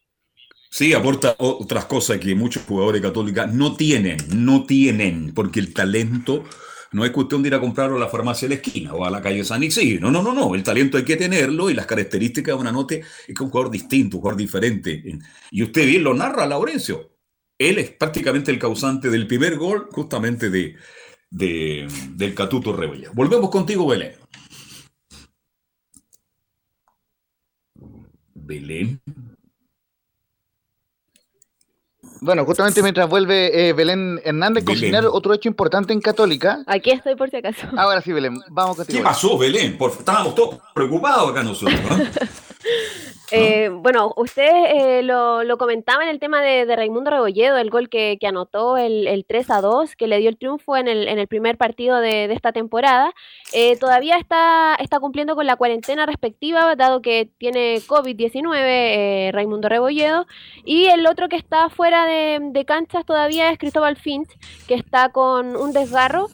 Sí, aporta otras cosas que muchos jugadores católicos no tienen, no tienen, porque el talento no es cuestión de ir a comprarlo a la farmacia de la esquina o a la calle San Isidro. No, no, no, no. El talento hay que tenerlo y las características de una nota es que es un jugador distinto, un jugador diferente. Y usted bien lo narra, Laurencio. Él es prácticamente el causante del primer gol, justamente de, de del Catuto Rebella. Volvemos contigo, Belén. Belén. Bueno, justamente mientras vuelve eh, Belén Hernández, cocinar otro hecho importante en Católica. Aquí estoy por si acaso. Ahora sí, Belén, vamos contigo. ¿Qué pasó, Belén? Por, estábamos todos preocupados acá nosotros. Eh, bueno, usted eh, lo, lo, comentaba en el tema de, Raimundo Rebolledo, el gol que, anotó el, el, 3 a 2, que le dio el triunfo en el, primer partido de, esta temporada. Eh, todavía está, está cumpliendo con la cuarentena respectiva, dado que tiene COVID-19 Raimundo Rebolledo. Y el otro que está fuera de, de canchas todavía es Cristóbal Finch, que está con un desgarro.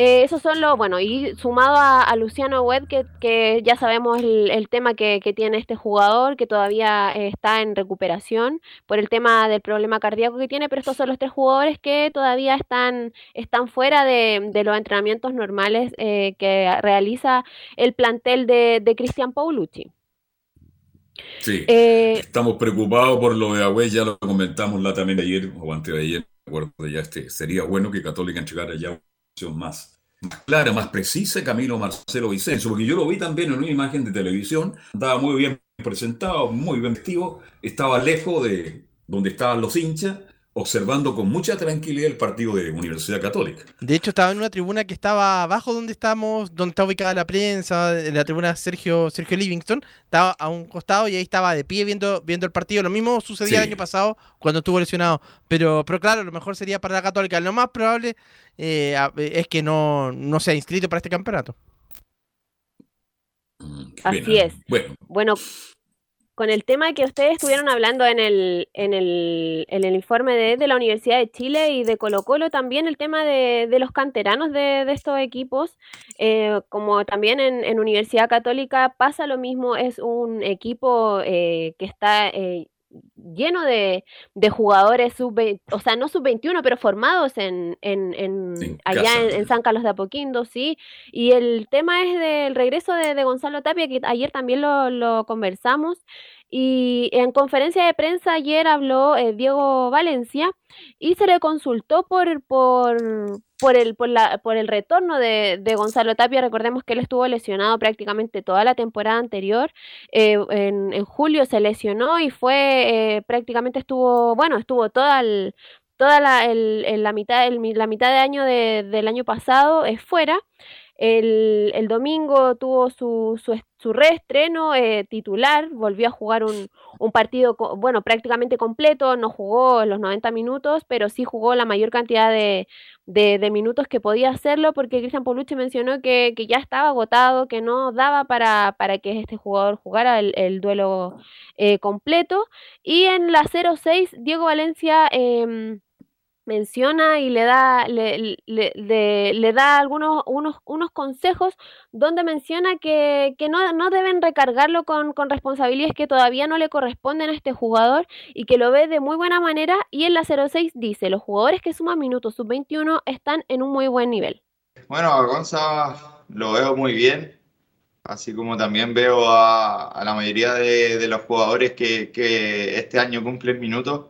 Eh, esos son los, bueno, y sumado a, Luciano Webb, que, ya sabemos el, tema que, tiene este jugador, que todavía eh, está en recuperación por el tema del problema cardíaco que tiene, pero estos son los tres jugadores que todavía están, están fuera de, los entrenamientos normales eh, que realiza el plantel de, de Cristian Paulucci. Sí, estamos preocupados por lo de Agüey, ya lo comentamos la también ayer o antes de ayer, acuerdo ya este, sería bueno que Católica entregara ya más, clara, más precisa, Camilo Marcelo Vicencio, porque yo lo vi también en una imagen de televisión, estaba muy bien presentado, muy bien vestido, estaba lejos de donde estaban los hinchas, observando con mucha tranquilidad el partido de Universidad Católica. De hecho, estaba en una tribuna que estaba abajo donde estamos, donde está ubicada la prensa, en la tribuna Sergio, Sergio Livingston, estaba a un costado y ahí estaba de pie viendo, viendo el partido. Lo mismo sucedía el año pasado cuando estuvo lesionado. Pero, pero claro, lo mejor sería para la Católica. Lo más probable eh, es que no, no sea inscrito para este campeonato. Mm, Así es. Bueno. bueno, con el tema que ustedes estuvieron hablando en el, en el, en el informe de, la Universidad de Chile y de Colo Colo, también el tema de, los canteranos de, estos equipos, eh, como también en, Universidad Católica pasa lo mismo, es un equipo eh, que está... Eh, lleno de, jugadores sub o sea, no sub-21, pero formados en, en, allá en, San Carlos de Apoquindo, sí. Y el tema es del regreso de, Gonzalo Tapia, que ayer también lo, lo conversamos. Y en conferencia de prensa ayer habló eh, Diego Valencia y se le consultó por, por, por, el, por, la, por el retorno de, Gonzalo Tapia. Recordemos que él estuvo lesionado prácticamente toda la temporada anterior. Eh, en, julio se lesionó y fue eh, prácticamente estuvo, bueno, estuvo toda toda la, el, la, mitad, la mitad de año del año pasado es fuera. El, el domingo tuvo su, su, su reestreno eh, titular, volvió a jugar un, un, partido, bueno, prácticamente completo, no jugó los 90 minutos, pero sí jugó la mayor cantidad de, de, minutos que podía hacerlo, porque Cristian Polucci mencionó que, que, ya estaba agotado, que no daba para, para que este jugador jugara el, el duelo eh, completo. Y en la 0-6, Diego Valencia... Eh, menciona y le da, le, le, le, da algunos unos, unos consejos donde menciona que, que no, no, deben recargarlo con, con, responsabilidades que todavía no le corresponden a este jugador y que lo ve de muy buena manera y en la 06 dice, los jugadores que suman minutos sub-21 están en un muy buen nivel. Bueno, a lo veo muy bien, así como también veo a, a la mayoría de, de los jugadores que, que este año cumplen minutos.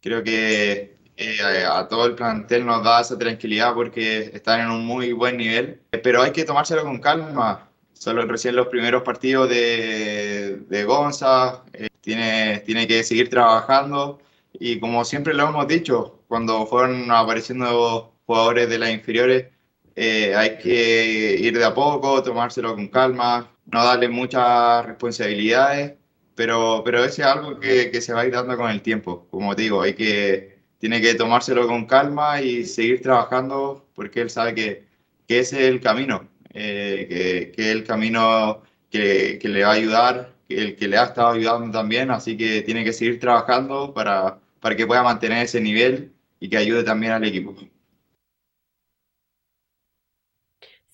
Creo que eh, a todo el plantel nos da esa tranquilidad porque están en un muy buen nivel, pero hay que tomárselo con calma. Solo recién los primeros partidos de, de Gonza, eh, tiene, tiene que seguir trabajando y como siempre lo hemos dicho, cuando fueron apareciendo jugadores de las inferiores, eh, hay que ir de a poco, tomárselo con calma, no darle muchas responsabilidades, pero, pero ese es algo que, que se va a ir dando con el tiempo. Como digo, hay que tiene que tomárselo con calma y seguir trabajando porque él sabe que, que ese es el camino, eh, que, que, es el camino que, que, le va a ayudar, el que le ha estado ayudando también, así que tiene que seguir trabajando para, para que pueda mantener ese nivel y que ayude también al equipo.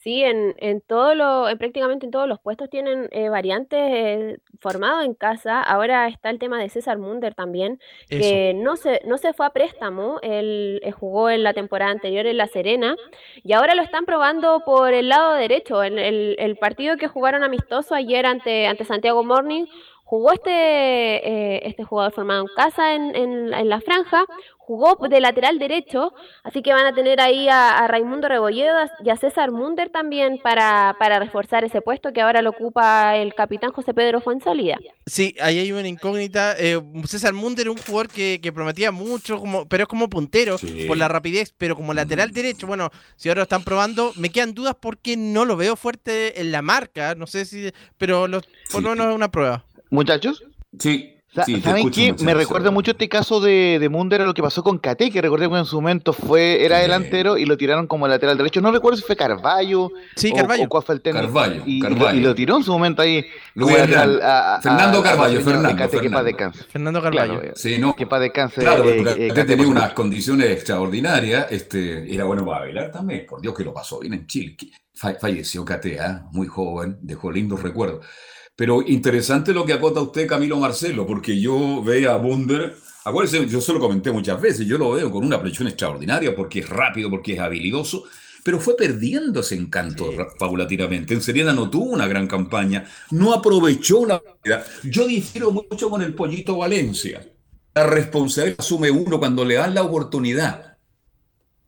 Sí, en, en todo lo, en prácticamente en todos los puestos tienen eh, variantes eh, formados en casa. Ahora está el tema de César Munder también, que no se, no se fue a préstamo, él, eh, jugó en la temporada anterior en La Serena y ahora lo están probando por el lado derecho. En el, el partido que jugaron amistoso ayer ante, ante Santiago Morning jugó este, eh, este jugador formado en casa en, en, la franja, jugó de lateral derecho, así que van a tener ahí a, Raimundo Rebolledo y a César Munder también para, para, reforzar ese puesto que ahora lo ocupa el capitán José Pedro Fuenzalida. Sí, ahí hay una incógnita. Eh, César Munder un jugador que, que, prometía mucho, como, pero es como puntero por la rapidez, pero como lateral derecho, bueno, si ahora lo están probando, me quedan dudas porque no lo veo fuerte en la marca, no sé si, pero lo, por lo menos es una prueba. Muchachos. Sí. ¿Saben qué? Me recuerda mucho este caso de, de Munder a lo que pasó con Cate, que recordemos que en su momento fue, era delantero y lo tiraron como lateral derecho. No recuerdo si fue Carballo sí, Carballo. o, cuál fue el técnico. Carballo, y, Carballo. Y, lo, tiró en su momento ahí. Fernando Carballo, Fernando. Cate, Fernando. Que descanse. Fernando Carballo. Claro, sí, no. Que para descanse. Claro, eh, eh, Cate tenía unas condiciones extraordinarias. Este, era bueno para bailar también. Por Dios que lo pasó bien en Chile. Falleció Cate, ¿eh? muy joven, dejó lindos recuerdos. Pero interesante lo que acota usted, Camilo Marcelo, porque yo veo a Bunder, acuérdense, yo se lo comenté muchas veces, yo lo veo con una presión extraordinaria porque es rápido, porque es habilidoso, pero fue perdiendo ese encanto paulatinamente. En Serena no tuvo una gran campaña, no aprovechó la Yo difiero mucho con el Pollito Valencia. La responsabilidad asume uno cuando le dan la oportunidad.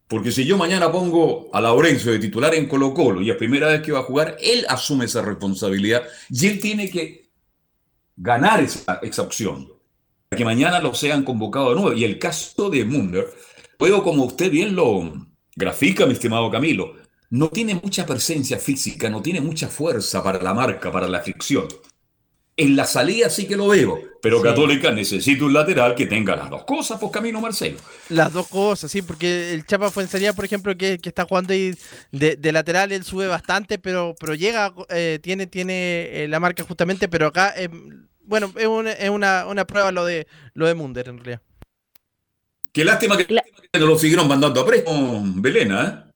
Porque si yo mañana pongo a Laurencio de titular en Colo Colo y es primera vez que va a jugar, él asume esa responsabilidad y él tiene que ganar esa, esa opción. Para que mañana lo sean convocado de nuevo. Y el caso de Munder, luego como usted bien lo grafica, mi estimado Camilo, no tiene mucha presencia física, no tiene mucha fuerza para la marca, para la fricción. En la salida sí que lo veo, pero Sí. Católica necesita un lateral que tenga las dos cosas, pues Camino Marcelo. Las dos cosas, sí, porque el Chapa Fuensalía, por ejemplo, que, que está jugando ahí de, de lateral, él sube bastante, pero, pero llega, eh, tiene, tiene eh, la marca justamente, pero acá, eh, bueno, es, una, es una, una prueba lo de, lo de Munder, en realidad. Qué lástima que no lo siguieron mandando a préstamo, Belena, ¿eh?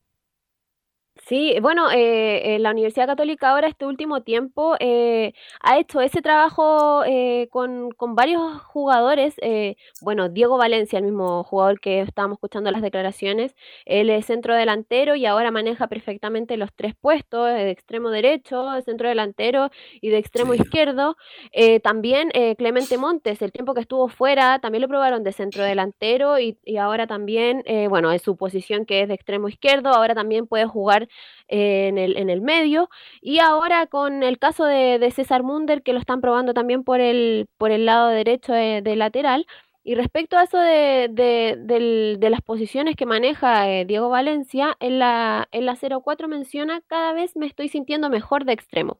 Sí, bueno, eh, la Universidad Católica ahora este último tiempo eh, ha hecho ese trabajo eh, con, con, varios jugadores. Eh, bueno, Diego Valencia, el mismo jugador que estábamos escuchando las declaraciones, él es centro delantero y ahora maneja perfectamente los tres puestos, de extremo derecho, de centro delantero y de extremo sí. izquierdo. también Clemente Montes, el tiempo que estuvo fuera, también lo probaron de centro delantero y, y ahora también, bueno, en su posición que es de extremo izquierdo, ahora también puede jugar en el, en el medio. Y ahora con el caso de, de, César Munder, que lo están probando también por el, por el lado derecho de, de lateral. Y respecto a eso de, de, de, las posiciones que maneja eh, Diego Valencia, en la, en la 04 menciona, cada vez me estoy sintiendo mejor de extremo.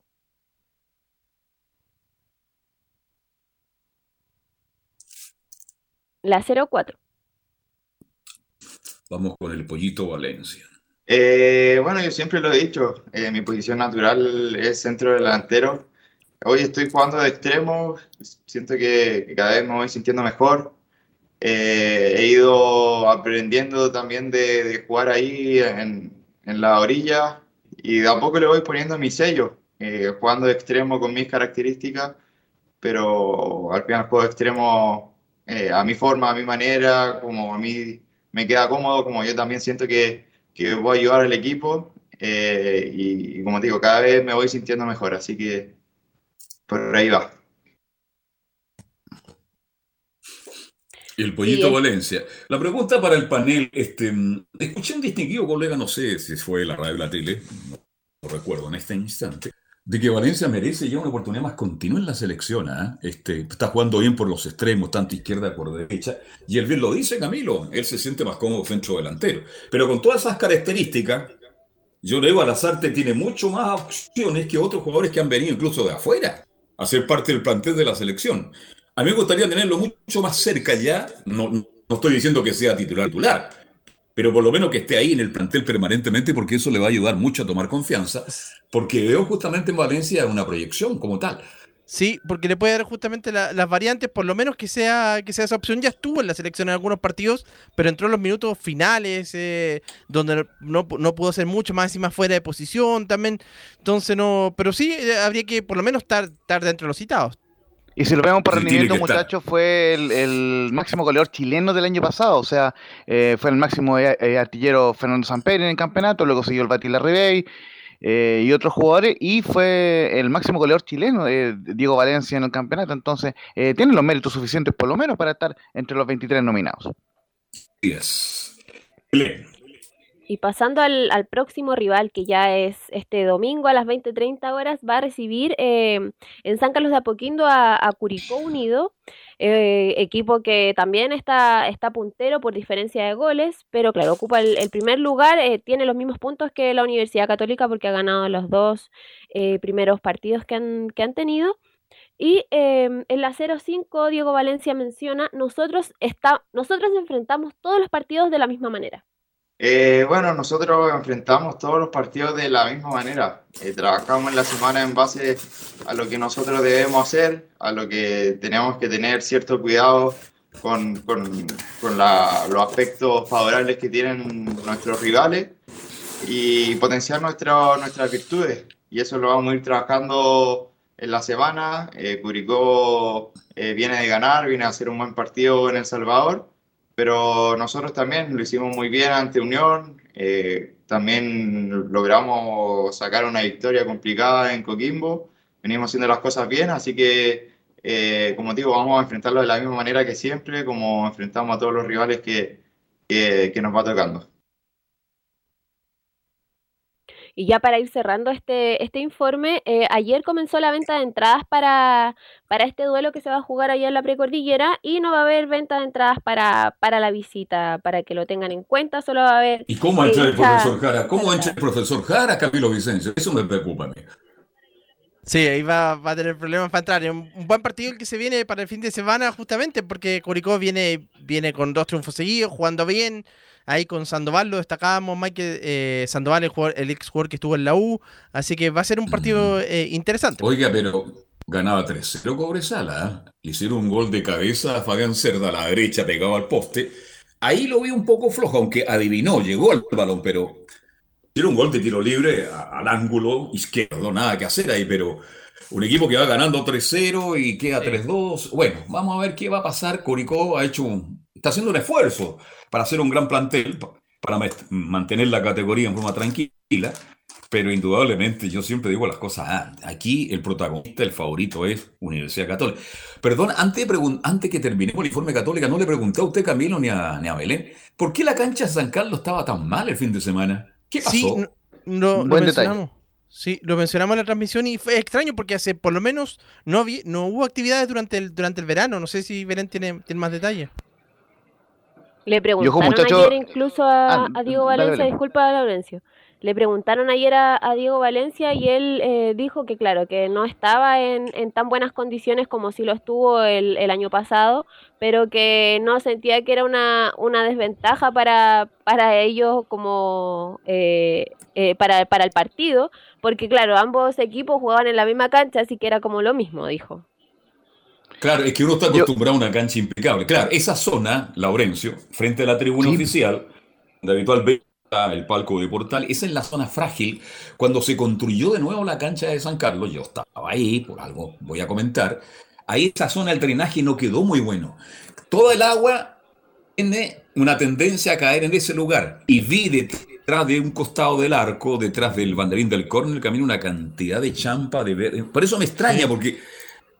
La 04. Vamos con el pollito Valencia. Eh, bueno, yo siempre lo he dicho, eh, mi posición natural es centro delantero. Hoy estoy jugando de extremo, siento que, cada vez me voy sintiendo mejor. Eh, he ido aprendiendo también de, de jugar ahí en, la orilla y de a poco le voy poniendo mi sello, jugando de extremo con mis características, pero al final juego de extremo a mi forma, a mi manera, como a mí me queda cómodo, como yo también siento que que voy a ayudar al equipo eh, y, y, como te digo, cada vez me voy sintiendo mejor, así que por ahí va. El pollito sí. Valencia. La pregunta para el panel, este, escuché un distinguido colega, no sé si fue la radio o la tele, no, no recuerdo en este instante, de que Valencia merece ya una oportunidad más continua en la selección. ¿eh? Este, está jugando bien por los extremos, tanto izquierda como derecha. Y él bien lo dice, Camilo, él se siente más cómodo centro delantero. Pero con todas esas características, yo le digo, Alazarte tiene mucho más opciones que otros jugadores que han venido incluso de afuera a ser parte del plantel de la selección. A mí me gustaría tenerlo mucho más cerca ya. No, no estoy diciendo que sea titular titular, pero por lo menos que esté ahí en el plantel permanentemente, porque eso le va a ayudar mucho a tomar confianza, porque veo justamente en Valencia una proyección como tal. Sí, porque le puede dar justamente la, las variantes, por lo menos que sea, que sea esa opción. Ya estuvo en la selección en algunos partidos, pero entró en los minutos finales, eh, donde no, no, pudo hacer mucho más más fuera de posición también. Entonces no, pero sí eh, habría que por lo menos estar, estar dentro de los citados. Y si lo vemos por rendimiento, muchachos, fue el, el, máximo goleador chileno del año pasado. O sea, eh, fue el máximo eh, artillero Fernando Samper en el campeonato, luego siguió el Batilla Ribey eh, y otros jugadores, y fue el máximo goleador chileno, eh, Diego Valencia, en el campeonato. Entonces, eh, tiene los méritos suficientes, por lo menos, para estar entre los 23 nominados. Yes. Y pasando al, próximo rival, que ya es este domingo a las 20.30 horas, va a recibir eh, en San Carlos de Apoquindo a, Curicó Unido, eh, equipo que también está, está puntero por diferencia de goles, pero claro, ocupa el, el primer lugar, eh, tiene los mismos puntos que la Universidad Católica porque ha ganado los dos eh, primeros partidos que han, que han tenido. Y eh, en la 05, Diego Valencia menciona, nosotros, está, nosotros enfrentamos todos los partidos de la misma manera. Eh, bueno, nosotros enfrentamos todos los partidos de la misma manera. Eh, trabajamos en la semana en base a lo que nosotros debemos hacer, a lo que tenemos que tener cierto cuidado con, los aspectos favorables que tienen nuestros rivales y potenciar nuestra, nuestras virtudes. Y eso lo vamos a ir trabajando en la semana. Eh, Curicó viene de ganar, viene a hacer un buen partido en El Salvador pero nosotros también lo hicimos muy bien ante Unión, eh, también logramos sacar una victoria complicada en Coquimbo, venimos haciendo las cosas bien, así que, eh, como digo, vamos a enfrentarlo de la misma manera que siempre, como enfrentamos a todos los rivales que, que, que nos va tocando. Y ya para ir cerrando este, este informe, eh, ayer comenzó la venta de entradas para, para este duelo que se va a jugar allá en la precordillera y no va a haber venta de entradas para, para la visita, para que lo tengan en cuenta, solo va a haber... ¿Y cómo entra el profesor Jara? ¿Cómo entra el profesor Jara, Camilo Vicencio? Eso me preocupa a mí. Sí, ahí va, va, a tener problemas para entrar. Un, un, buen partido el que se viene para el fin de semana, justamente porque Curicó viene, viene con dos triunfos seguidos, jugando bien. Ahí con Sandoval lo destacábamos, Mike eh, Sandoval, el, jugador, el ex jugador que estuvo en la U. Así que va a ser un partido eh, interesante. Oiga, pero ganaba 3-0 Cobresala. ¿eh? Le hicieron un gol de cabeza a Fabián Cerda a la derecha, pegado al poste. Ahí lo vi un poco flojo, aunque adivinó, llegó al balón, pero Hicieron un gol de tiro libre al ángulo izquierdo, nada que hacer ahí, pero un equipo que va ganando 3-0 y queda 3-2. Bueno, vamos a ver qué va a pasar. Curicó ha hecho un, está haciendo un esfuerzo para hacer un gran plantel, para mantener la categoría en forma tranquila, pero indudablemente yo siempre digo las cosas, ah, aquí el protagonista, el favorito es Universidad Católica. Perdón, antes, antes que terminemos el informe católica, no le pregunté a usted, Camilo, ni a, ni a Belén, ¿por qué la cancha de San Carlos estaba tan mal el fin de semana? ¿Qué pasó? Sí, no, Buen mencionamos. Sí, lo mencionamos en la transmisión y fue extraño porque hace por lo menos no, no hubo actividades durante el, durante el verano. No sé si Belén tiene, tiene más detalles. Le preguntaron ayer incluso a, ah, Diego Valencia, disculpa Laurencio, le preguntaron ayer a, Diego Valencia y él eh, dijo que claro, que no estaba en, en, tan buenas condiciones como si lo estuvo el, el, año pasado, pero que no sentía que era una, una desventaja para, para ellos como eh, eh, para, para el partido, porque claro, ambos equipos jugaban en la misma cancha, así que era como lo mismo, dijo. Claro, es que uno está acostumbrado a una cancha impecable. Claro, esa zona, Laurencio, frente a la tribuna oficial, de habitual el palco de Portal, esa es la zona frágil. Cuando se construyó de nuevo la cancha de San Carlos, yo estaba ahí, por algo voy a comentar, ahí esa zona del drenaje no quedó muy bueno. Toda el agua tiene una tendencia a caer en ese lugar. Y vi detrás de un costado del arco, detrás del banderín del córner, camino una cantidad de champa de verde. Por eso me extraña, porque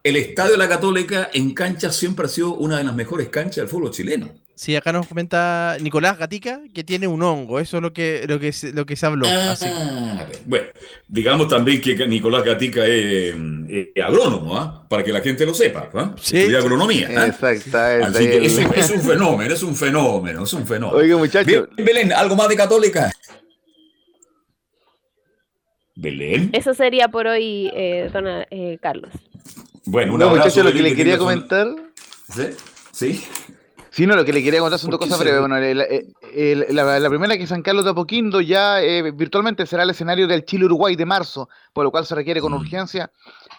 el Estadio de la Católica en cancha siempre ha sido una de las mejores canchas del fútbol chileno. Sí, acá nos comenta Nicolás Gatica que tiene un hongo, eso es lo que, lo que, lo que se habló. Ah, bueno, digamos también que Nicolás Gatica es, agrónomo, ¿ah? para que la gente lo sepa, ¿ah? sí, agronomía. ¿ah? Así que es, es, un fenómeno, es un fenómeno, es un fenómeno. Oiga, muchachos. Belén, ¿algo más de Católica? Belén. Eso sería por hoy, eh, don eh, Carlos. Bueno, un abrazo. lo que le quería comentar. ¿Sí? ¿Sí? Sí, no, lo que le quería contar son dos cosas breves. Bueno, la, primera que San Carlos de Apoquindo ya eh, virtualmente será el escenario del Chile-Uruguay de marzo, por lo cual se requiere con mm. urgencia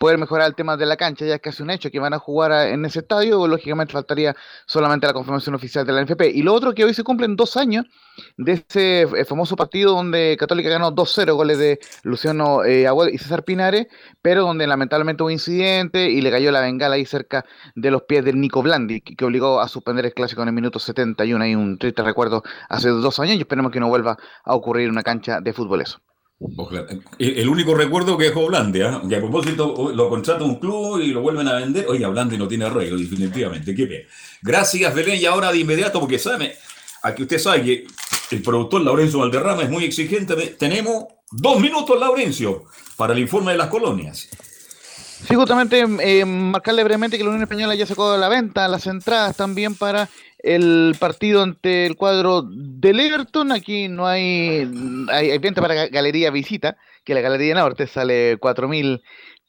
poder mejorar el tema de la cancha, ya es casi un hecho que van a jugar en ese estadio, lógicamente faltaría solamente la confirmación oficial de la NFP. Y lo otro que hoy se cumplen dos años de ese eh, famoso partido donde Católica ganó 2-0 goles de Luciano eh, y César Pinares, pero donde lamentablemente hubo incidente y le cayó la bengala ahí cerca de los pies del Nico Blandi, que, obligó a suspender el clásico en el minuto 71. Hay un triste recuerdo hace dos años y esperemos que no vuelva a ocurrir una cancha de fútbol eso. El único recuerdo que dejó Blandi, ¿eh? que a propósito lo contrata un club y lo vuelven a vender. Oiga, Blandi no tiene arreglo, definitivamente. Qué bien. Gracias, Belén. Y ahora de inmediato, porque sabe, aquí usted sabe que el productor Laurencio Valderrama es muy exigente. Tenemos dos minutos, Laurencio, para el informe de las colonias. Sí, justamente eh, marcarle brevemente que la Unión Española ya sacó a la venta las entradas también para el partido ante el cuadro del Everton. Aquí no hay, hay, hay venta para Galería Visita, que la Galería Norte sale 4.000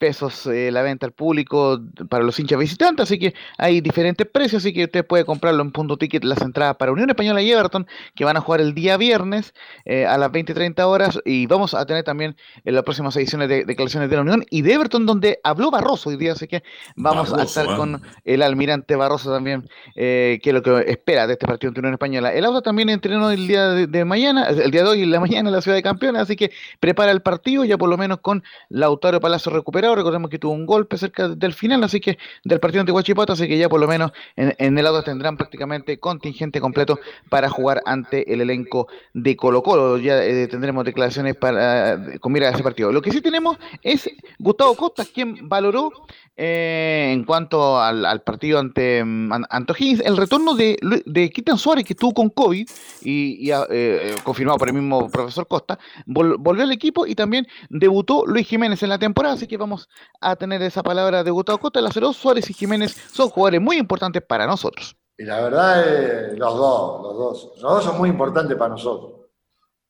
pesos eh, la venta al público para los hinchas visitantes, así que hay diferentes precios, así que usted puede comprarlo en punto ticket las entradas para Unión Española y Everton, que van a jugar el día viernes eh, a las 20 y 30 horas, y vamos a tener también en las próximas ediciones de declaraciones de la Unión y de Everton, donde habló Barroso hoy día, así que vamos a estar con ¿eh? el almirante Barroso también, que es lo que espera de este partido ante Unión Española. El auto también entrenó el día de, mañana, el día de hoy y la mañana en la ciudad de campeones, así que prepara el partido ya por lo menos con Lautaro Palacio recuperado recordemos que tuvo un golpe cerca del final, así que del partido ante Huachipato, así que ya por lo menos en, el lado tendrán prácticamente contingente completo para jugar ante el elenco de Colo Colo. Ya eh, tendremos declaraciones para con mira a ese partido. Lo que sí tenemos es Gustavo Costa, quien valoró eh, en cuanto al, partido ante um, el retorno de, de Kitan Suárez, que estuvo con COVID y, ah, eh, confirmado por el mismo profesor Costa, volvió al equipo y también debutó Luis Jiménez en la temporada, así que vamos a tener esa palabra de Gustavo Costa. Dos Suárez y Jiménez son jugadores muy importantes para nosotros. Y la verdad, los dos, los dos, los dos son muy importantes para nosotros.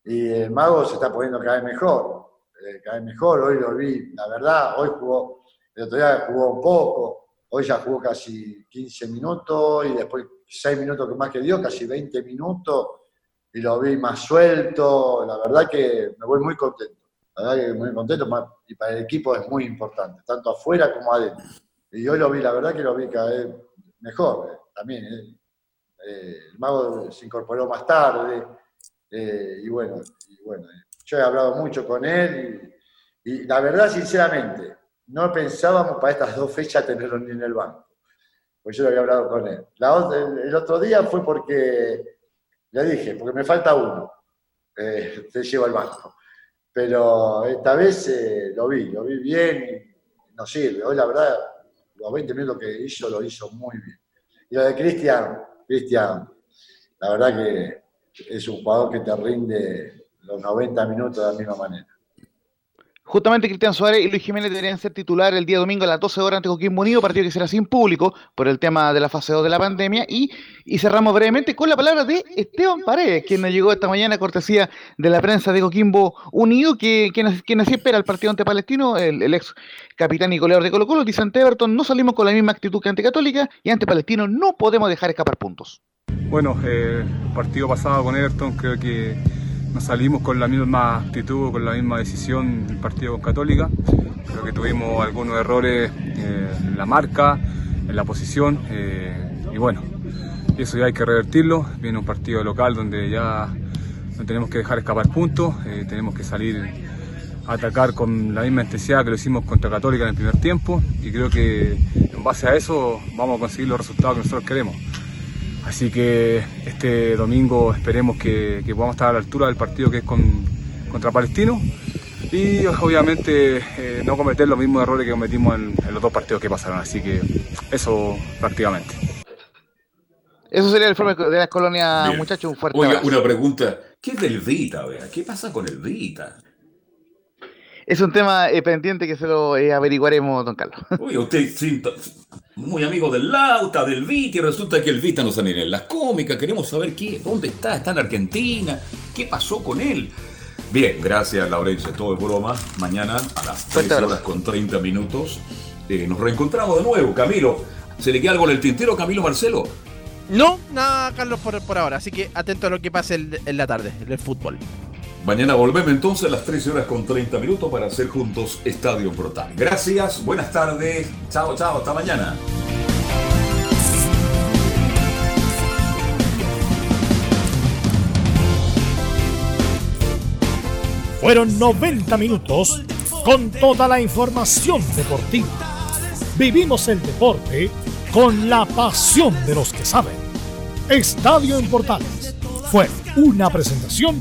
Y el Mago se está poniendo cada vez mejor, eh, cada vez mejor. Hoy lo vi, la verdad, hoy jugó el otro día jugó un poco, hoy ya jugó casi 15 minutos y después 6 minutos que más que dio, casi 20 minutos, y lo vi más suelto. La verdad que me voy muy contento. La verdad que muy contento y para el equipo es muy importante, tanto afuera como adentro. Y hoy lo vi, la verdad que lo vi cada vez mejor también. Eh. Eh, el mago se incorporó más tarde, Eh, y bueno, yo he hablado mucho con él y, la verdad, sinceramente, no pensábamos para estas dos fechas tenerlo ni en el banco. Pues yo lo había hablado con él. El, otro día fue porque le dije, porque me falta uno, te llevo al banco. Pero esta vez eh, lo vi, lo vi bien y nos sirve. Hoy la verdad, los 20 minutos que hizo, lo hizo muy bien. Y lo de Cristian, Cristian, la verdad que es un jugador que te rinde los 90 minutos de la misma manera. Justamente Cristian Suárez y Luis Jiménez deberían ser titular el día domingo a las 12 horas ante Coquimbo Unido, partido que será sin público por el tema de la fase 2 de la pandemia. Y, y cerramos brevemente con la palabra de Esteban Paredes, quien nos llegó esta mañana cortesía de la prensa de Coquimbo Unido, que, quien, quien así espera el partido ante Palestino, el, el ex capitán y goleador de Colo Colo, dice ante Everton, no salimos con la misma actitud que ante Católica y ante Palestino no podemos dejar escapar puntos. Bueno, eh, partido pasado con Everton creo que nos salimos con la misma actitud, con la misma decisión el partido con Católica. Creo que tuvimos algunos errores eh, en la marca, en la posición eh, y bueno, eso ya hay que revertirlo. Viene un partido local donde ya no tenemos que dejar escapar puntos, eh, tenemos que salir a atacar con la misma intensidad que lo hicimos contra Católica en el primer tiempo y creo que en base a eso vamos a conseguir los resultados que nosotros queremos. Así que este domingo esperemos que, que podamos estar a la altura del partido que es con, contra Palestino y obviamente eh, no cometer los mismos errores que cometimos en, en los dos partidos que pasaron. Así que eso prácticamente. Eso sería el informe de las colonias, Bien. muchachos. Un fuerte Oiga, abrazo. una pregunta. ¿Qué es del Vita, vea? ¿Qué pasa con el Vita? Es un tema eh, pendiente que se lo eh, averiguaremos, don Carlos. Oye, usted sí, muy amigo del Lauta, del Vita, y resulta que el Vita no sale en las cómicas. Queremos saber qué, dónde está, está en Argentina, qué pasó con él. Bien, gracias Laurencio, todo es broma. Mañana a las 13 horas con 30 minutos eh, nos reencontramos de nuevo. Camilo, ¿se le queda algo en el tintero, Camilo Marcelo? No, nada, Carlos, por, por ahora. Así que atento a lo que pase el- en la tarde, en el fútbol. Mañana volvemos entonces a las 13 horas con 30 minutos para hacer juntos Estadio Portal. Gracias, buenas tardes, chao, chao, hasta mañana. Fueron 90 minutos con toda la información deportiva. Vivimos el deporte con la pasión de los que saben. Estadio en Portales fue una presentación